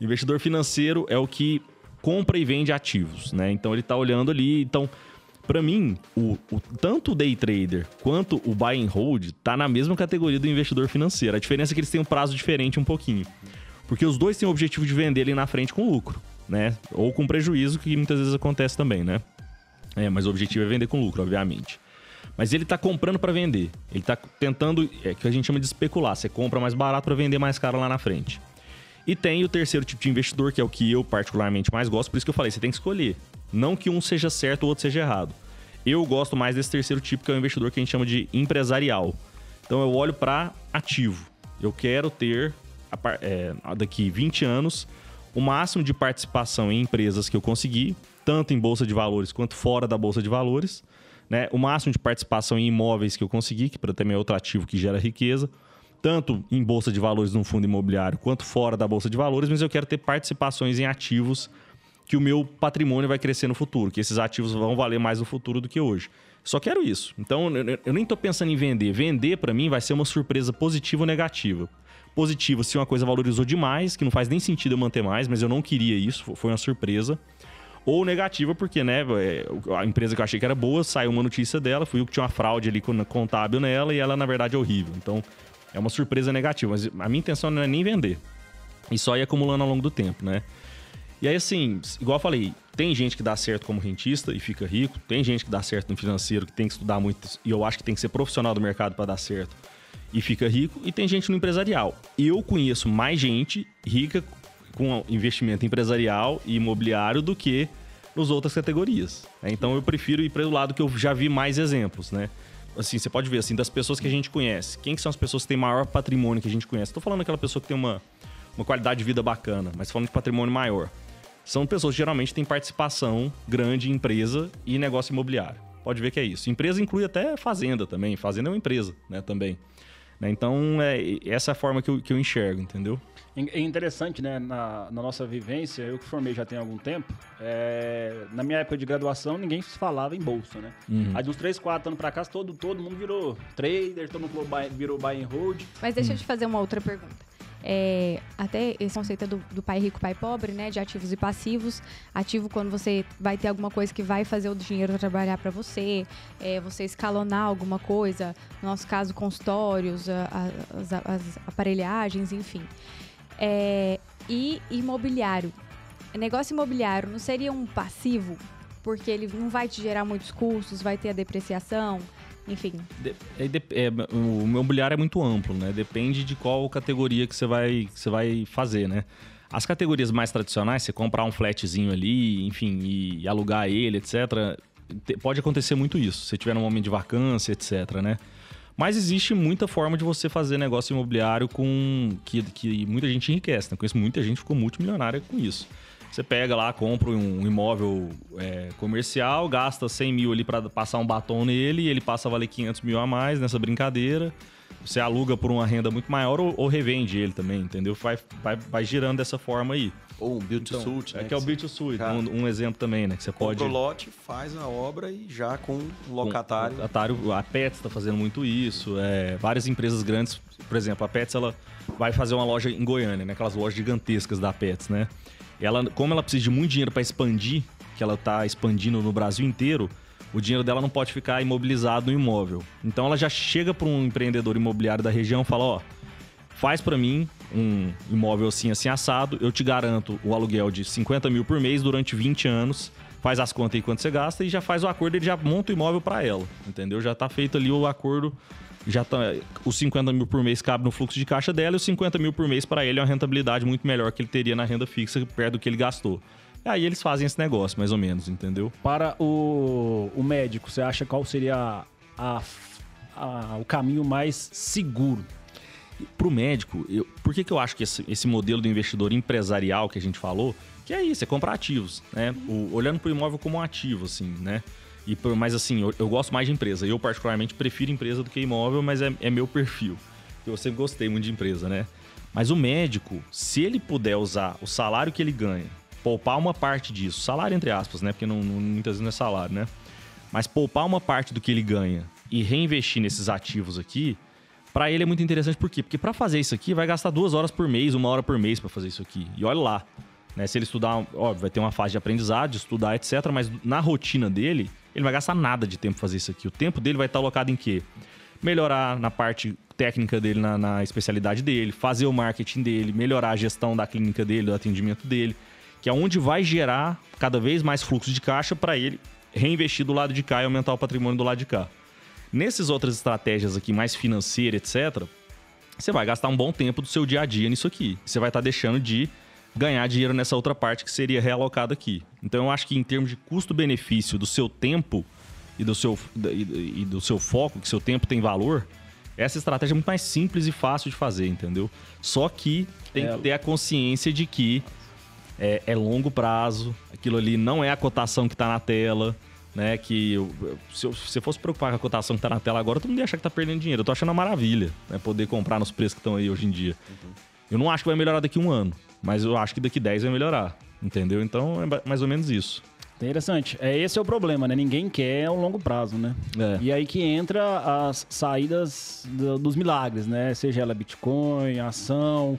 Investidor financeiro é o que compra e vende ativos, né? Então ele tá olhando ali, então para mim, o, o- tanto o day trader quanto o buy and hold tá na mesma categoria do investidor financeiro. A diferença é que eles têm um prazo diferente um pouquinho. Porque os dois têm o objetivo de vender ali na frente com lucro, né? Ou com prejuízo, que muitas vezes acontece também, né? É, mas o objetivo é vender com lucro, obviamente. Mas ele tá comprando para vender. Ele tá tentando, é que a gente chama de especular. Você compra mais barato para vender mais caro lá na frente. E tem o terceiro tipo de investidor, que é o que eu particularmente mais gosto, por isso que eu falei, você tem que escolher. Não que um seja certo ou outro seja errado. Eu gosto mais desse terceiro tipo, que é o investidor que a gente chama de empresarial. Então eu olho para ativo. Eu quero ter, é, daqui 20 anos, o máximo de participação em empresas que eu conseguir, tanto em bolsa de valores quanto fora da bolsa de valores. Né? O máximo de participação em imóveis que eu conseguir, que também é outro ativo que gera riqueza tanto em bolsa de valores num fundo imobiliário quanto fora da bolsa de valores, mas eu quero ter participações em ativos que o meu patrimônio vai crescer no futuro, que esses ativos vão valer mais no futuro do que hoje. Só quero isso. Então, eu- nem estou pensando em vender. Vender, para mim, vai ser uma surpresa positiva ou negativa. Positiva se uma coisa valorizou demais, que não faz nem sentido eu manter mais, mas eu não queria isso, foi uma surpresa. Ou negativa, porque, né, é, a empresa que eu achei que era boa, saiu uma notícia dela, fui eu que tinha uma fraude ali contábil nela e ela, na verdade, é horrível. Então, é uma surpresa negativa. Mas a minha intenção não é nem vender. E só ir acumulando ao longo do tempo, né? E aí, assim, igual eu falei, tem gente que dá certo como rentista e fica rico, tem gente que dá certo no financeiro, que tem que estudar muito, e eu acho que tem que ser profissional do mercado para dar certo e fica rico, e tem gente no empresarial. Eu conheço mais gente rica com investimento empresarial e imobiliário do que nas outras categorias. Né? Então eu prefiro ir para o lado que eu já vi mais exemplos, né? Assim, você pode ver assim, das pessoas que a gente conhece. Quem que são as pessoas que têm maior patrimônio que a gente conhece? Estou falando daquela pessoa que tem uma, uma qualidade de vida bacana, mas falando de patrimônio maior. São pessoas que geralmente têm participação grande em empresa e negócio imobiliário. Pode ver que é isso. Empresa inclui até fazenda também. Fazenda é uma empresa, né, também. Né? Então, é essa é a forma que eu, que eu enxergo, entendeu? É interessante, né? Na, na, nossa vivência, eu que formei já tem algum tempo, é, na minha época de graduação, ninguém falava em bolsa, né? Uhum. Aí dos 3, 4 anos pra cá, todo, todo mundo virou trader, todo mundo virou buy and hold. Mas deixa uhum. eu te fazer uma outra pergunta. É, até esse conceito do, do, pai rico, pai pobre, né? De ativos e passivos. Ativo quando você vai ter alguma coisa que vai fazer o dinheiro trabalhar para você, é, você escalonar alguma coisa, no nosso caso, consultórios, as, as, aparelhagens, enfim. É, e imobiliário. Negócio imobiliário não seria um passivo? Porque ele não vai te gerar muitos custos, vai ter a depreciação, enfim. De, é, é, o imobiliário é muito amplo, né? Depende de qual categoria que você vai, que você vai fazer, né? As categorias mais tradicionais, você comprar um flatzinho ali, enfim, e alugar ele, etc., pode acontecer muito isso. Se tiver num momento de vacância, etc., né? Mas existe muita forma de você fazer negócio imobiliário com que, que muita gente enriquece. Né? Conheço muita gente que ficou multimilionária com isso. Você pega lá, compra um imóvel é, comercial, gasta 100 mil ali para passar um batom nele, e ele passa a valer 500 mil a mais nessa brincadeira. Você aluga por uma renda muito maior ou, ou revende ele também, entendeu? Vai, vai, vai girando dessa forma aí. Ou um build to então, suit, é né? É que é o build to suit, um, um, exemplo também, né? Que você pode... Compra o lote, faz a obra e já com um locatário. Com locatário, a Pets está fazendo muito isso. É, várias empresas grandes, por exemplo, a Pets ela vai fazer uma loja em Goiânia, né? Aquelas lojas gigantescas da Pets, né? Ela, como ela precisa de muito dinheiro para expandir, que ela está expandindo no Brasil inteiro, o dinheiro dela não pode ficar imobilizado no imóvel. Então ela já chega para um empreendedor imobiliário da região e fala: ó, faz para mim um imóvel assim, assim assado, eu te garanto o aluguel de 50 mil por mês durante 20 anos. Faz as contas aí quanto você gasta e já faz o acordo, ele já monta o imóvel para ela, entendeu? Já tá feito ali o acordo já tá, os 50 mil por mês cabe no fluxo de caixa dela e os 50 mil por mês para ele é uma rentabilidade muito melhor que ele teria na renda fixa perto do que ele gastou. Aí eles fazem esse negócio, mais ou menos, entendeu? Para o, o médico, você acha qual seria a, a, a, o caminho mais seguro? Para o médico, eu, por que, que eu acho que esse, esse modelo do investidor empresarial que a gente falou, que é isso, é comprar ativos, né? O, olhando para o imóvel como um ativo, assim, né? E por, mas assim, eu, eu, gosto mais de empresa. Eu, particularmente, prefiro empresa do que imóvel, mas é, é meu perfil. Eu sempre gostei muito de empresa, né? Mas o médico, se ele puder usar o salário que ele ganha, poupar uma parte disso, salário entre aspas, né? Porque não, não, muitas vezes não é salário, né? Mas poupar uma parte do que ele ganha e reinvestir nesses ativos aqui, para ele é muito interessante. Por quê? Porque para fazer isso aqui, vai gastar duas horas por mês, uma hora por mês para fazer isso aqui. E olha lá. Né? Se ele estudar, óbvio, vai ter uma fase de aprendizado, de estudar, etc. Mas na rotina dele, ele vai gastar nada de tempo fazer isso aqui. O tempo dele vai estar alocado em quê? Melhorar na parte técnica dele, na, na especialidade dele, fazer o marketing dele, melhorar a gestão da clínica dele, do atendimento dele, que é onde vai gerar cada vez mais fluxo de caixa para ele reinvestir do lado de cá e aumentar o patrimônio do lado de cá. Nessas outras estratégias aqui, mais financeiras, etc., você vai gastar um bom tempo do seu dia a dia nisso aqui. Você vai estar deixando de ganhar dinheiro nessa outra parte que seria realocado aqui. Então eu acho que em termos de custo-benefício do seu tempo e do seu, e, e do seu foco, que seu tempo tem valor, essa estratégia é muito mais simples e fácil de fazer, entendeu? Só que tem é. que ter a consciência de que é, é, longo prazo, aquilo ali não é a cotação que está na tela, né? Que eu, se, eu, se eu fosse preocupar com a cotação que está na tela agora, todo mundo ia achar que está perdendo dinheiro. Eu tô achando uma maravilha, né? Poder comprar nos preços que estão aí hoje em dia. Uhum. Eu não acho que vai melhorar daqui a um ano. Mas eu acho que daqui 10 vai melhorar. Entendeu? Então é mais ou menos isso. Interessante. É esse é o problema, né? Ninguém quer o longo prazo, né? É. E aí que entra as saídas do, dos milagres, né? Seja ela Bitcoin, ação.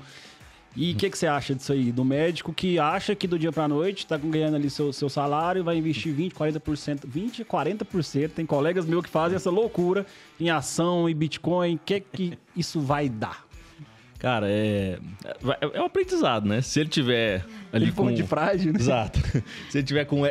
E o que, que você acha disso aí? Do médico que acha que do dia pra noite tá ganhando ali seu, seu salário e vai investir 20, 40%, 20, 40%. Tem colegas meus que fazem essa loucura em ação e Bitcoin. O que que isso vai dar? Cara, é, é, é um aprendizado, né? Se ele tiver ali Ele com... de frágil, né? Exato. Se ele tiver com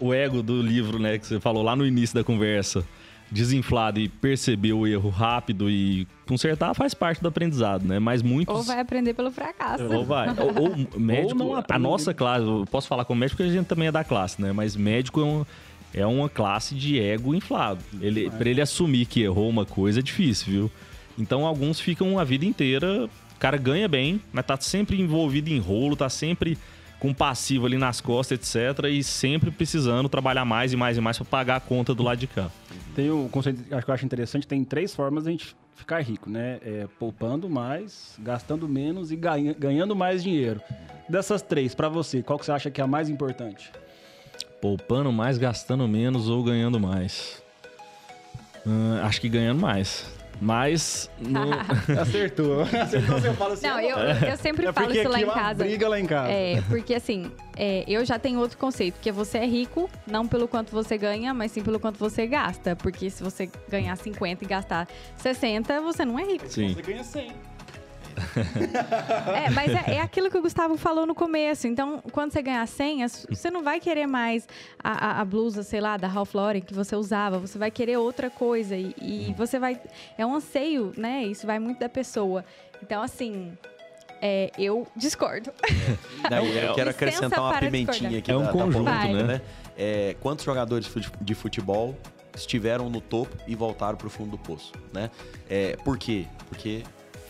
o ego do livro, né, que você falou lá no início da conversa, desinflado e perceber o erro rápido e consertar, faz parte do aprendizado, né? Mas muitos... Ou vai aprender pelo fracasso. Ou vai. Ou, ou médico, não a nossa classe, eu posso falar como médico porque a gente também é da classe, né? Mas médico é, um- é uma classe de ego inflado. Ele, Pra ele assumir que errou uma coisa é difícil, viu? Então alguns ficam a vida inteira, cara ganha bem, mas tá sempre envolvido em rolo, tá sempre com passivo ali nas costas, etc. E sempre precisando trabalhar mais e mais e mais pra pagar a conta do lado de cá. Tem um conceito que eu acho interessante, tem três formas de a gente ficar rico, né? É poupando mais, gastando menos e ganha- ganhando mais dinheiro. Dessas três, pra você, qual que você acha que é a mais importante? Poupando mais, gastando menos ou ganhando mais? Hum, acho que ganhando mais. Mas no- Acertou. Acertou, você fala assim. Não, eu, eu sempre é falo isso lá em é casa. briga lá em casa. É, porque assim, é, eu já tenho outro conceito, que você é rico, não pelo quanto você ganha, mas sim pelo quanto você gasta. Porque se você ganhar 50 e gastar 60, você não é rico. sim. Você ganha 100. É, mas é, é aquilo que o Gustavo falou no começo. Então, quando você ganhar 100, as- você não vai querer mais a, a- a blusa, sei lá, da Ralph Lauren que você usava. Você vai querer outra coisa. E, e você vai... É um anseio, né? Isso vai muito da pessoa. Então, assim... é, eu discordo. Não, eu quero acrescentar uma pimentinha discordar. aqui É um da, da conjunto, polêmica, né? né? É, quantos jogadores de futebol estiveram no topo e voltaram para o fundo do poço, né? É, por quê? Porque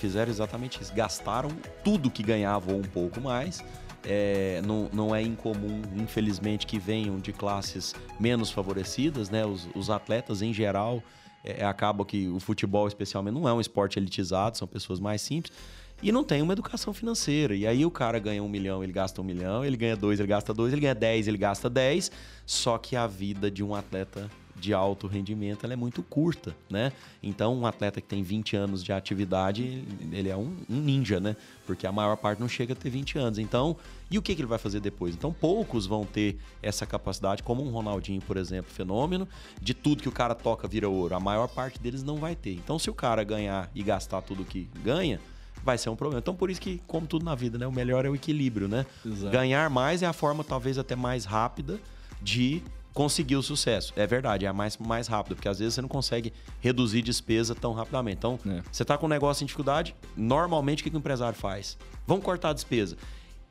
fizeram exatamente isso. Gastaram tudo que ganhavam um pouco mais. É, não, não é incomum, infelizmente, que venham de classes menos favorecidas, né? Os, os atletas, em geral, é, acaba que o futebol, especialmente, não é um esporte elitizado, são pessoas mais simples. E não tem uma educação financeira. E aí o cara ganha um milhão, ele gasta um milhão, ele ganha dois, ele gasta dois, ele ganha dez, ele gasta dez. Só que a vida de um atleta de alto rendimento ela é muito curta, né? Então, um atleta que tem 20 anos de atividade, ele é um, um ninja, né? Porque a maior parte não chega a ter 20 anos. Então, e o que, que ele vai fazer depois? Então, poucos vão ter essa capacidade, como um Ronaldinho, por exemplo, fenômeno, de tudo que o cara toca vira ouro. A maior parte deles não vai ter. Então, se o cara ganhar e gastar tudo que ganha, vai ser um problema. Então, por isso que, como tudo na vida, né? O melhor é o equilíbrio, né? Exato. Ganhar mais é a forma, talvez, até mais rápida de conseguir o sucesso. É verdade, é a mais, mais rápida, porque às vezes você não consegue reduzir despesa tão rapidamente. Então, É. você está com um negócio em dificuldade, normalmente o que, o empresário faz? Vamos cortar a despesa.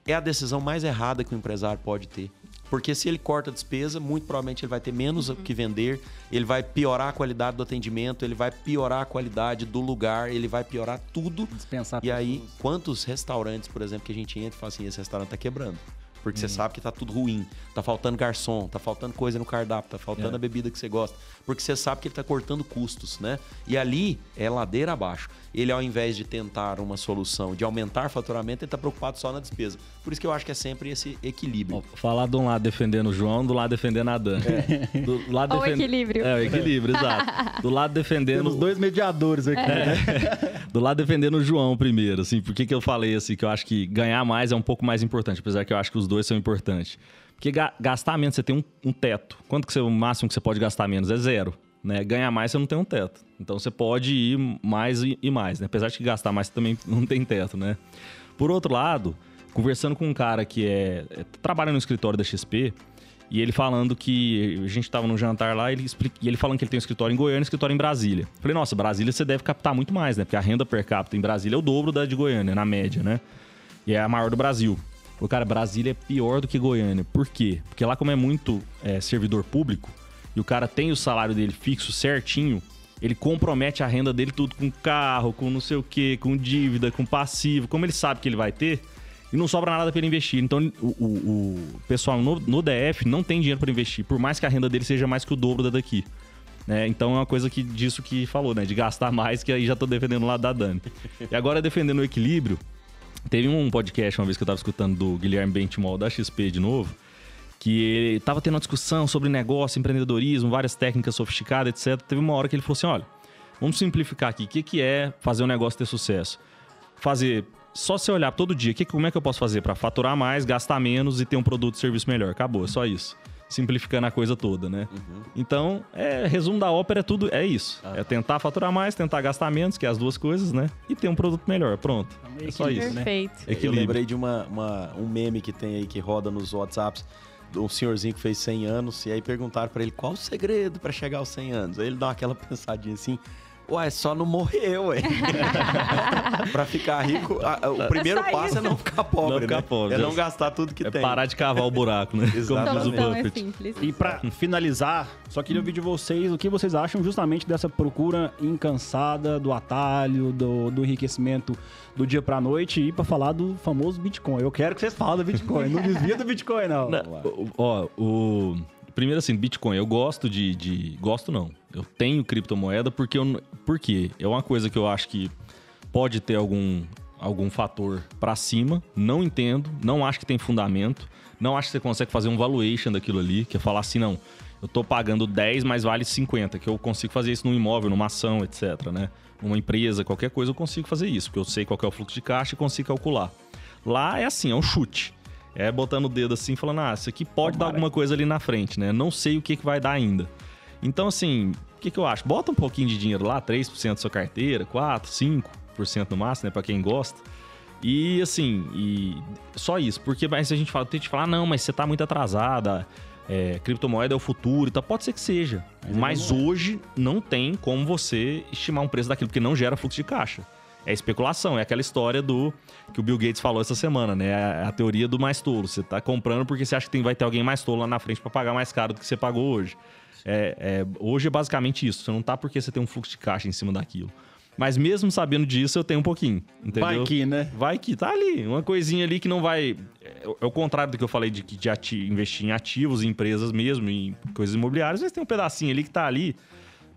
É a decisão mais errada que o empresário pode ter. Porque se ele corta a despesa, muito provavelmente ele vai ter menos o que vender, ele vai piorar a qualidade do atendimento, ele vai piorar a qualidade do lugar, ele vai piorar tudo. Dispensar E aí, pessoas. quantos restaurantes, por exemplo, que a gente entra e fala assim, esse restaurante tá quebrando. Porque você sabe que tá tudo ruim. Tá faltando garçom, tá faltando coisa no cardápio, tá faltando É. a bebida que você gosta. Porque você sabe que ele tá cortando custos, né? E ali é ladeira abaixo. Ele, ao invés de tentar uma solução de aumentar faturamento, ele tá preocupado só na despesa. Por isso que eu acho que é sempre esse equilíbrio. Ó, Falar de um lado defendendo o João, do lado defendendo a Dan. Do lado Ó o defend- equilíbrio. É, o equilíbrio, exato. Do lado defendendo. Temos dois mediadores aqui. né? Do lado defendendo o João primeiro, assim, por que, que eu falei assim, que eu acho que ganhar mais é um pouco mais importante, apesar que eu acho que os dois são importantes. Porque ga- gastar menos, você tem um, um teto. Quanto que você, o máximo que você pode gastar menos? É zero. Né? Ganhar mais, você não tem um teto. Então você pode ir mais e, e mais, né? Apesar de que gastar mais, você também não tem teto, né? Por outro lado, conversando com um cara que é, é- trabalha no escritório da XP, e ele falando que a gente tava num jantar lá ele explica, e ele falando que ele tem um escritório em Goiânia e um escritório em Brasília. Falei, nossa, Brasília você deve captar muito mais, né? Porque a renda per capita em Brasília é o dobro da de Goiânia, na média, né? E é a maior do Brasil. O cara, Brasília é pior do que Goiânia. Por quê? Porque lá, como é muito é, servidor público, e o cara tem o salário dele fixo certinho, ele compromete a renda dele tudo com carro, com não sei o quê, com dívida, com passivo. Como ele sabe que ele vai ter, e não sobra nada para ele investir. Então, o, o- o pessoal no, no DF não tem dinheiro para investir, por mais que a renda dele seja mais que o dobro da daqui. né? Então é uma coisa que disso que falou, né? De gastar mais, que aí já tô defendendo o lado da Dani. E agora defendendo o equilíbrio, teve um podcast uma vez que eu tava escutando do Guilherme Bentimol da XP de novo, que ele tava tendo uma discussão sobre negócio, empreendedorismo, várias técnicas sofisticadas, etc. Teve uma hora que ele falou assim: olha, vamos simplificar aqui. O que, é fazer um negócio ter sucesso? Fazer só se olhar todo dia, que, como é que eu posso fazer para faturar mais, gastar menos e ter um produto e serviço melhor? Acabou, é só isso. Simplificando a coisa toda, né? Uhum. Então, é, resumo da ópera é tudo, é isso. É tentar faturar mais, tentar gastar menos, que é as duas coisas, né? E ter um produto melhor, pronto. É só isso. né? Perfeito. Eu lembrei de uma, uma- um meme que tem aí que roda nos WhatsApps de um senhorzinho que fez 100 anos e aí perguntaram pra ele qual o segredo pra chegar aos 100 anos. Aí ele dá aquela pensadinha assim. Ué, só não morrer, ué. pra ficar rico, a- a- o primeiro só passo isso. é não ficar pobre, Não ficar né? pobre, É já- não gastar tudo que É tem. parar de cavar o buraco, né? Como diz o é simples. E pra finalizar, só queria ouvir de vocês o que vocês acham justamente dessa procura incansada do atalho, do, do enriquecimento do dia pra noite e pra falar do famoso Bitcoin. Eu quero que vocês falem do Bitcoin, não desvia do Bitcoin, não. Não, Ó, o. Primeiro assim, Bitcoin, eu gosto de, de- Gosto não. Eu tenho criptomoeda porque eu. Por quê? É uma coisa que eu acho que pode ter algum, algum fator pra cima. Não entendo, não acho que tem fundamento. Não acho que você consegue fazer um valuation daquilo ali, que é falar assim, não. Eu tô pagando 10, mas vale 50, que eu consigo fazer isso num imóvel, numa ação, etc, né? Numa empresa, qualquer coisa, eu consigo fazer isso, porque eu sei qual é o fluxo de caixa e consigo calcular. Lá é assim, é um chute. É botando o dedo assim, falando, ah, isso aqui pode dar alguma coisa ali na frente, né? Não sei o que, que vai dar ainda. Então, assim, o que, que eu acho? Bota um pouquinho de dinheiro lá, 3% da sua carteira, 4%, 5% no máximo, né? Pra quem gosta. E assim, e só isso. Porque mas a gente fala, tem gente fala, ah, não, mas você tá muito atrasada. É, criptomoeda é o futuro e tal. Pode ser que seja. Mas, hoje não tem como você estimar um preço daquilo, porque não gera fluxo de caixa. É especulação, é aquela história do que o Bill Gates falou essa semana, né? A, a teoria do mais tolo. Você tá comprando porque você acha que tem, vai ter alguém mais tolo lá na frente para pagar mais caro do que você pagou hoje. É, é, hoje é basicamente isso. Você não tá porque você tem um fluxo de caixa em cima daquilo. Mas mesmo sabendo disso, eu tenho um pouquinho. Entendeu? Vai que, né? Vai que tá ali. Uma coisinha ali que não vai. É, é o contrário do que eu falei de, de ati- investir em ativos, em empresas mesmo, em coisas imobiliárias, mas tem um pedacinho ali que tá ali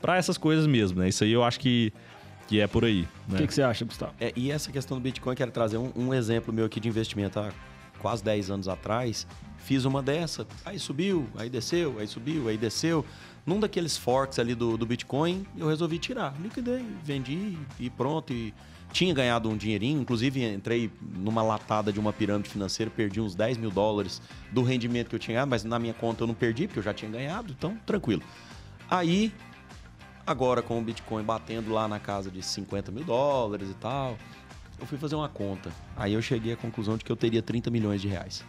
pra essas coisas mesmo, né? Isso aí eu acho que, que é por aí. O Né? que, que você acha, Gustavo? É, e essa questão do Bitcoin, eu quero trazer um, um exemplo meu aqui de investimento. Há quase 10 anos atrás, fiz uma dessa. Aí subiu, aí desceu, aí subiu, aí desceu. Num daqueles forks ali do, do Bitcoin, eu resolvi tirar. Liquidei, vendi e pronto. E tinha ganhado um dinheirinho. Inclusive, entrei numa latada de uma pirâmide financeira, perdi uns 10 mil dólares do rendimento que eu tinha ganhado, mas na minha conta eu não perdi, porque eu já tinha ganhado, então tranquilo. Aí Agora, com o Bitcoin batendo lá na casa de 50 mil dólares e tal, eu fui fazer uma conta. Aí eu cheguei à conclusão de que eu teria 30 milhões de reais.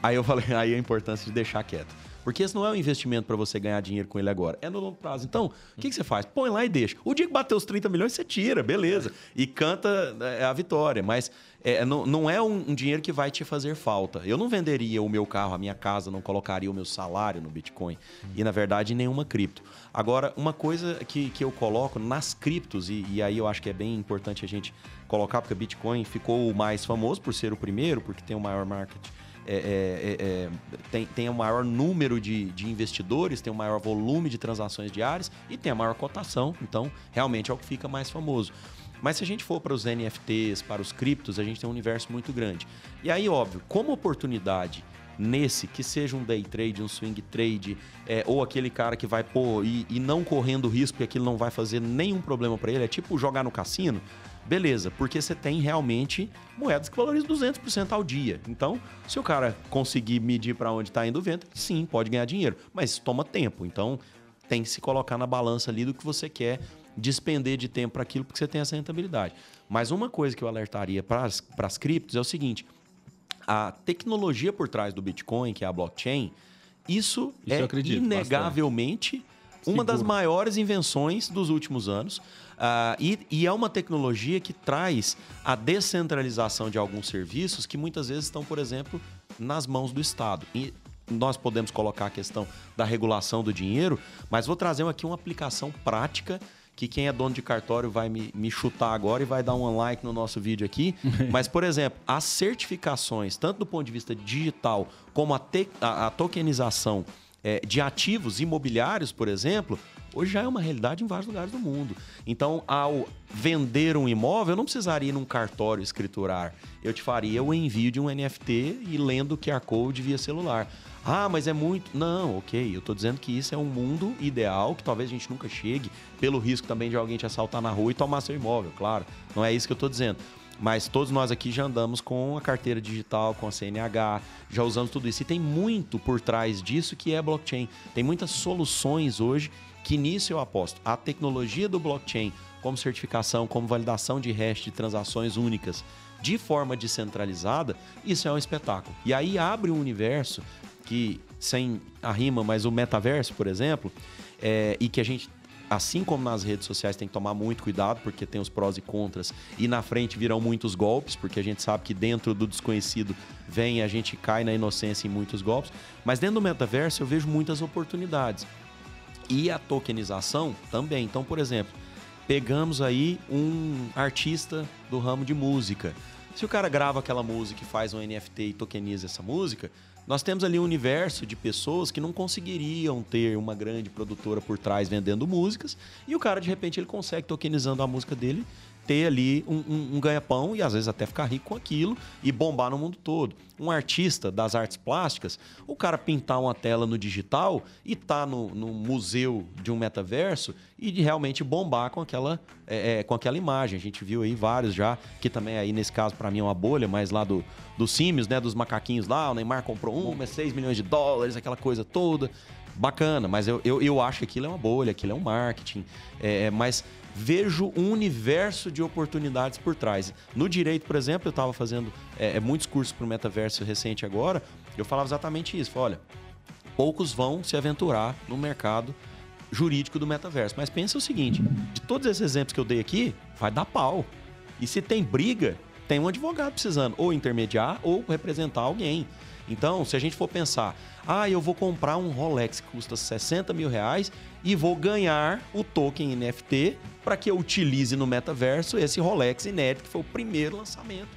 Aí eu falei, aí a importância de deixar quieto. Porque esse não é um investimento para você ganhar dinheiro com ele agora, é no longo prazo. Então, o que, que você faz? Põe lá e deixa. O dia que bater os 30 milhões, você tira, beleza. E canta é, a vitória. Mas é, não, não é um, um dinheiro que vai te fazer falta. Eu não venderia o meu carro, a minha casa, não colocaria o meu salário no Bitcoin. E, na verdade, nenhuma cripto. Agora, uma coisa que, que eu coloco nas criptos, e, e aí eu acho que é bem importante a gente colocar, porque o Bitcoin ficou o mais famoso por ser o primeiro, porque tem o maior market é, é, é, tem, tem o maior número de, de investidores, tem o maior volume de transações diárias e tem a maior cotação. Então, realmente é o que fica mais famoso. Mas se a gente for para os NFTs, para os criptos, a gente tem um universo muito grande. E aí, óbvio, como oportunidade nesse, que seja um day trade, um swing trade, é, ou aquele cara que vai pôr e, e não correndo risco, porque aquilo não vai fazer nenhum problema para ele, é tipo jogar no cassino, beleza, porque você tem realmente moedas que valorizam 200% ao dia. Então, se o cara conseguir medir para onde está indo o vento, sim, pode ganhar dinheiro, mas toma tempo. Então, tem que se colocar na balança ali do que você quer despender de tempo para aquilo, porque você tem essa rentabilidade. Mas uma coisa que eu alertaria para as criptos é o seguinte: a tecnologia por trás do Bitcoin, que é a blockchain, isso, Isso é acredito inegavelmente uma das maiores invenções dos últimos anos. Ah, e, e é uma tecnologia que traz a descentralização de alguns serviços que muitas vezes estão, por exemplo, nas mãos do Estado. E nós podemos colocar a questão da regulação do dinheiro, mas vou trazer aqui uma aplicação prática que quem é dono de cartório vai me, me chutar agora e vai dar um like no nosso vídeo aqui. Mas, por exemplo, as certificações, tanto do ponto de vista digital como a, te- a- a tokenização é, de ativos imobiliários, por exemplo, hoje já é uma realidade em vários lugares do mundo. Então, ao vender um imóvel, eu não precisaria ir num cartório escriturar. Eu te faria o envio de um NFT e lendo o QR Code via celular. Ah, mas é muito. Não, ok. Eu tô dizendo que isso é um mundo ideal, que talvez a gente nunca chegue, pelo risco também de alguém te assaltar na rua e tomar seu imóvel, claro. Não é isso que eu tô dizendo. Mas todos nós aqui já andamos com a carteira digital, com a CNH, já usamos tudo isso. E tem muito por trás disso que é blockchain. Tem muitas soluções hoje que nisso eu aposto. A tecnologia do blockchain, como certificação, como validação de hash de transações únicas, de forma descentralizada, isso é um espetáculo. E aí abre um universo que, sem a rima, mas o metaverso, por exemplo, é, e que a gente assim como nas redes sociais, tem que tomar muito cuidado, porque tem os prós e contras. E na frente virão muitos golpes, porque a gente sabe que dentro do desconhecido vem, a gente cai na inocência em muitos golpes. Mas dentro do metaverso eu vejo muitas oportunidades. E a tokenização também. Então, por exemplo, pegamos aí um artista do ramo de música. Se o cara grava aquela música e faz um NFT e tokeniza essa música, nós temos ali um universo de pessoas que não conseguiriam ter uma grande produtora por trás vendendo músicas e o cara de repente ele consegue tokenizando a música dele ter ali um, um, um ganha-pão e às vezes até ficar rico com aquilo e bombar no mundo todo. Um artista das artes plásticas, o cara pintar uma tela no digital e tá no, no museu de um metaverso e de realmente bombar com aquela, é, é, com aquela imagem. A gente viu aí vários já, que também aí nesse caso para mim é uma bolha, mas lá do, dos símios, né, dos macaquinhos lá, o Neymar comprou um, é 6 milhões de dólares, aquela coisa toda bacana, mas eu, eu, eu, acho que aquilo é uma bolha, aquilo é um marketing. É, é mas vejo um universo de oportunidades por trás. No direito, por exemplo, eu estava fazendo é, é, muitos cursos para o metaverso recente agora, eu falava exatamente isso. Olha, poucos vão se aventurar no mercado jurídico do metaverso. Mas pensa o seguinte: de todos esses exemplos que eu dei aqui, vai dar pau. E se tem briga, tem um advogado precisando ou intermediar ou representar alguém. Então, se a gente for pensar, ah, eu vou comprar um Rolex que custa 60 mil reais e vou ganhar o token NFT para que eu utilize no metaverso esse Rolex inédito, que foi o primeiro lançamento.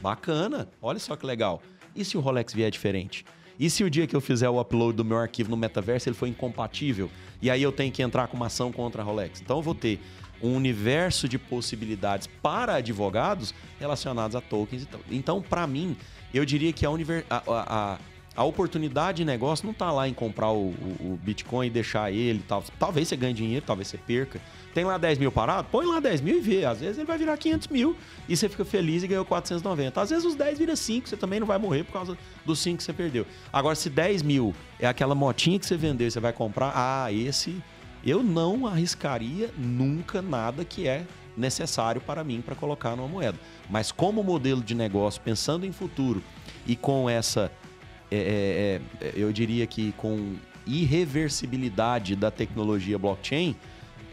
Bacana, olha só que legal. E se o Rolex vier diferente? E se o dia que eu fizer o upload do meu arquivo no metaverso ele for incompatível? E aí eu tenho que entrar com uma ação contra a Rolex? Então eu vou ter um universo de possibilidades para advogados relacionados a tokens. Então, para mim, eu diria que a, a, a, a oportunidade de negócio não está lá em comprar o, o, o, Bitcoin e deixar ele tal. Talvez você ganhe dinheiro, talvez você perca. Tem lá 10 mil parado? Põe lá 10 mil e vê. Às vezes ele vai virar 500 mil e você fica feliz e ganhou 490. Às vezes os 10 vira 5, você também não vai morrer por causa dos 5 que você perdeu. Agora, se 10 mil é aquela motinha que você vendeu e você vai comprar, ah, esse eu não arriscaria nunca nada que é necessário para mim para colocar numa moeda. Mas como modelo de negócio, pensando em futuro e com essa, é, é, é, eu diria que com irreversibilidade da tecnologia blockchain,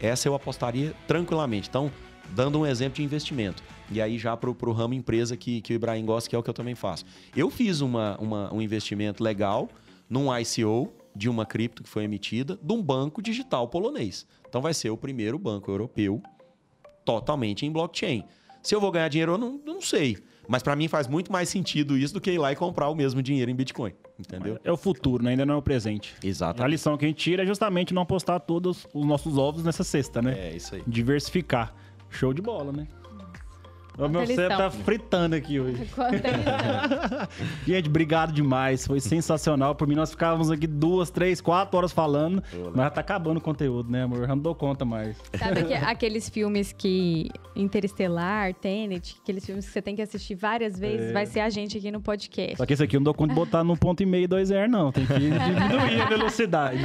essa eu apostaria tranquilamente. Então, dando um exemplo de investimento. E aí já para o ramo empresa que, que o Ibrahim gosta, que é o que eu também faço. Eu fiz uma, uma, um investimento legal num ICO de uma cripto que foi emitida de um banco digital polonês. Então vai ser o primeiro banco europeu totalmente em blockchain. Se eu vou ganhar dinheiro, eu não, não sei. Mas para mim faz muito mais sentido isso do que ir lá e comprar o mesmo dinheiro em Bitcoin. Entendeu? É o futuro, né? ainda não é o presente. Exato. A lição que a gente tira é justamente não apostar todos os nossos ovos nessa cesta, né? É, isso aí. Diversificar. Show de bola, né? O meu você tá fritando aqui hoje. Gente, obrigado demais. Foi sensacional. Por mim, nós ficávamos aqui duas, três, quatro horas falando. Mas já tá acabando o conteúdo, né, amor? Eu não dou conta mais. Sabe que, aqueles filmes que. Interestelar, Tenet, aqueles filmes que você tem que assistir várias vezes, é. vai ser a gente aqui no podcast. Só que esse aqui eu não dou conta de botar no ponto e meio, dois R, não. Tem que diminuir a velocidade.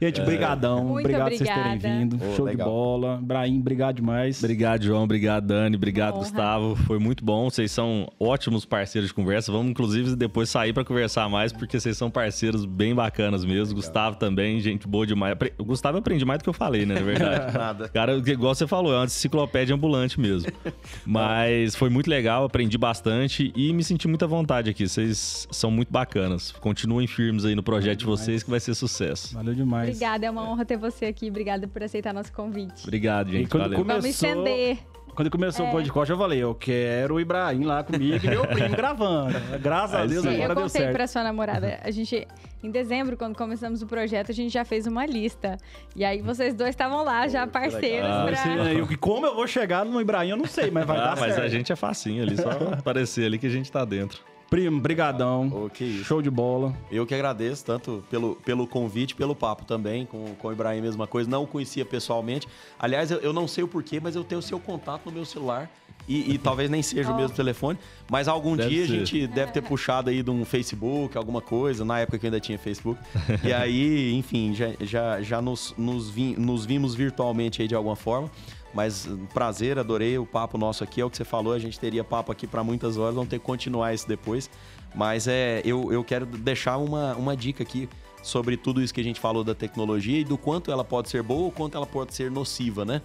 Gente, é. brigadão. Muito obrigado por vocês terem vindo. Show legal. de bola. Brahim, obrigado demais. Obrigado, João. Obrigado, Dani. Obrigado. Gustavo. Foi muito bom. Vocês são ótimos parceiros de conversa. Vamos, inclusive, depois sair para conversar mais, porque vocês são parceiros bem bacanas mesmo. Legal. Gustavo também, gente boa demais. O Gustavo eu aprendi mais do que eu falei, né? Na verdade. Nada. Cara, igual você falou, é uma enciclopédia ambulante mesmo. Mas foi muito legal, aprendi bastante e me senti muita vontade aqui. Vocês são muito bacanas. Continuem firmes aí no projeto de vocês, que vai ser sucesso. Valeu demais. Obrigada, é uma honra ter você aqui. Obrigada por aceitar nosso convite. Obrigado, gente. Valeu. Começou... Vamos estender. Quando começou é. o podcast, eu falei, eu quero o Ibrahim lá comigo e meu primo gravando. Graças a Deus, agora eu deu certo. Eu contei pra sua namorada, a gente, em dezembro, quando começamos o projeto, a gente já fez uma lista. E aí vocês dois estavam lá, já parceiros. Ah, pra... como eu vou chegar no Ibrahim, eu não sei, mas vai ah, dar mas certo. a gente é facinho ali, só aparecer ali que a gente tá dentro. Primo, brigadão. Oh, que isso. Show de bola. Eu que agradeço tanto pelo, pelo convite, pelo papo também, com, com o Ibrahim, mesma coisa. Não o conhecia pessoalmente. Aliás, eu, eu não sei o porquê, mas eu tenho o seu contato no meu celular. E, e talvez nem seja o mesmo telefone, mas algum Deve dia ser. a gente deve ter puxado aí de um Facebook, alguma coisa, na época que eu ainda tinha Facebook. e aí, enfim, já, já, já nos, nos, vi- nos vimos virtualmente aí de alguma forma. Mas um prazer, adorei o papo nosso aqui. É o que você falou, a gente teria papo aqui para muitas horas, vamos ter que continuar isso depois. Mas é, eu, eu quero deixar uma, uma dica aqui sobre tudo isso que a gente falou da tecnologia e do quanto ela pode ser boa ou quanto ela pode ser nociva, né?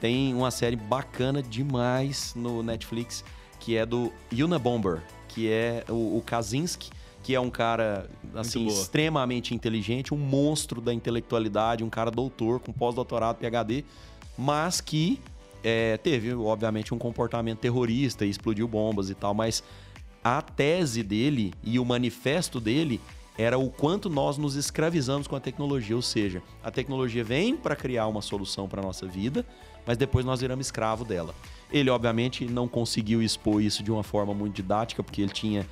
Tem uma série bacana demais no Netflix que é do Unabomber, que é o, o Kaczynski, que é um cara assim extremamente inteligente, um monstro da intelectualidade, um cara doutor com pós-doutorado, PhD, mas que é, teve, obviamente, um comportamento terrorista e explodiu bombas e tal, mas a tese dele e o manifesto dele era o quanto nós nos escravizamos com a tecnologia, ou seja, a tecnologia vem para criar uma solução para nossa vida, mas depois nós viramos escravo dela. Ele, obviamente, não conseguiu expor isso de uma forma muito didática, porque ele tinha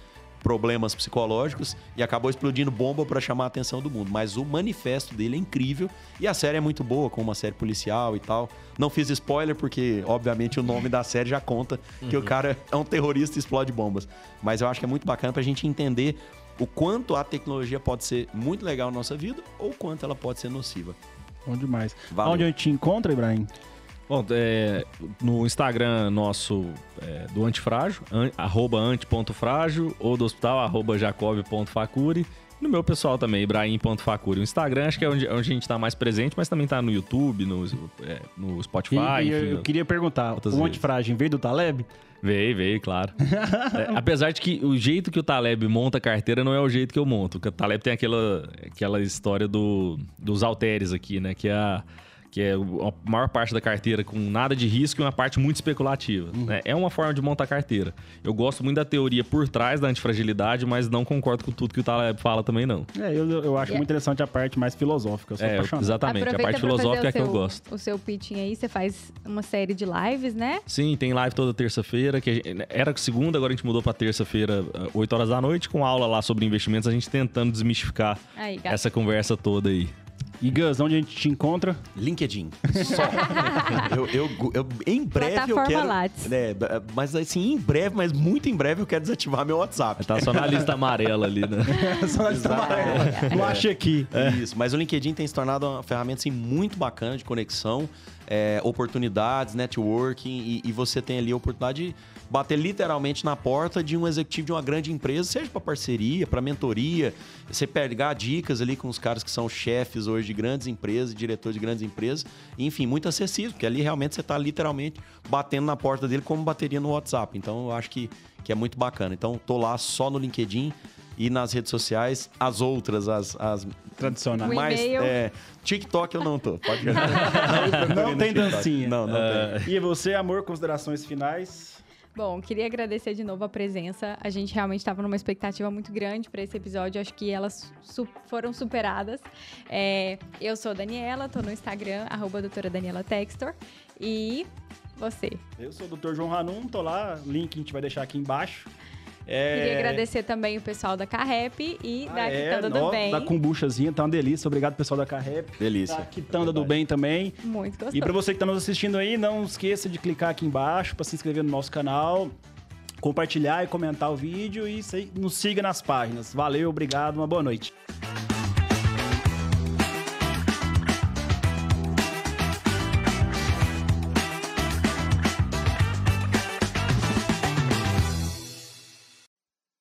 problemas psicológicos e acabou explodindo bomba para chamar a atenção do mundo. Mas o manifesto dele é incrível e a série é muito boa, com uma série policial e tal. Não fiz spoiler porque, obviamente, o nome da série já conta que o cara é um terrorista e explode bombas. Mas eu acho que é muito bacana pra gente entender o quanto a tecnologia pode ser muito legal na nossa vida ou o quanto ela pode ser nociva. Bom demais. Valeu. Onde a gente te encontra, Ibrahim? Bom, é, no Instagram nosso é, do Antifrágil, an, arroba anti.frágil, ou do hospital, arroba jacob.facuri. No meu pessoal também, ibrahim.facuri. O Instagram acho que é onde, onde a gente tá mais presente, mas também tá no YouTube, no, é, no Spotify, E, e eu, enfim, eu queria perguntar, o antifragem veio do Taleb? Veio, veio, claro. É, apesar de que o jeito que o Taleb monta a carteira não é o jeito que eu monto. O Taleb tem aquela, aquela história do, dos halteres aqui, né? Que é, a, que é a maior parte da carteira com nada de risco e uma parte muito especulativa. né? É uma forma de montar a carteira. Eu gosto muito da teoria por trás da antifragilidade, mas não concordo com tudo que o Taleb fala também, não. É, eu, eu acho É. muito interessante a parte mais filosófica. Eu sou É, apaixonado. exatamente. Aproveita a parte filosófica o é que eu gosto. O seu pitching aí, você faz uma série de lives, né? Sim, tem live toda terça-feira, que a gente- era segunda, agora a gente mudou pra terça-feira, ah, 8 horas da noite, com aula lá sobre investimentos, a gente tentando desmistificar Aí, essa conversa toda aí. E Gus, onde a gente te encontra? LinkedIn. Só. eu, eu, eu- em breve eu quero. Lattes. É, mas assim, em breve, mas muito em breve eu quero desativar meu WhatsApp. Tá só na lista amarela ali, né? Só na lista amarela. Não achei aqui. Isso, mas o LinkedIn tem se tornado uma ferramenta assim, muito bacana de conexão, é, oportunidades, networking, e, e você tem ali a oportunidade de bater literalmente na porta de um executivo de uma grande empresa, seja para parceria, para mentoria, você pegar dicas ali com os caras que são chefes hoje de grandes empresas, diretores de grandes empresas, enfim, muito acessível, porque ali realmente você está literalmente batendo na porta dele como bateria no WhatsApp. Então eu acho que, que é muito bacana. Então tô lá só no LinkedIn e nas redes sociais, as outras, as, as Tradicional. O mas é, TikTok eu não tô. Pode ver. Não tem dancinha. Não, não tem. E você, amor, considerações finais? Bom, queria agradecer de novo a presença. A gente realmente estava numa expectativa muito grande para esse episódio. Acho que elas su- foram superadas. É, eu sou Daniela, tô no Instagram, arroba doutora Daniela Textor. E você? Eu sou o Dr. João Ranum, tô lá, link a gente vai deixar aqui embaixo. É... Queria agradecer também o pessoal da Carrep e Ah, da é, Quitanda do Bem. Da kombuchazinha, tá uma delícia. Obrigado, pessoal da Carrep. Delícia. Da Quitanda do Bem também. Muito gostoso. E pra você que tá nos assistindo aí, não esqueça de clicar aqui embaixo pra se inscrever no nosso canal, compartilhar e comentar o vídeo e nos siga nas páginas. Valeu, obrigado, uma boa noite.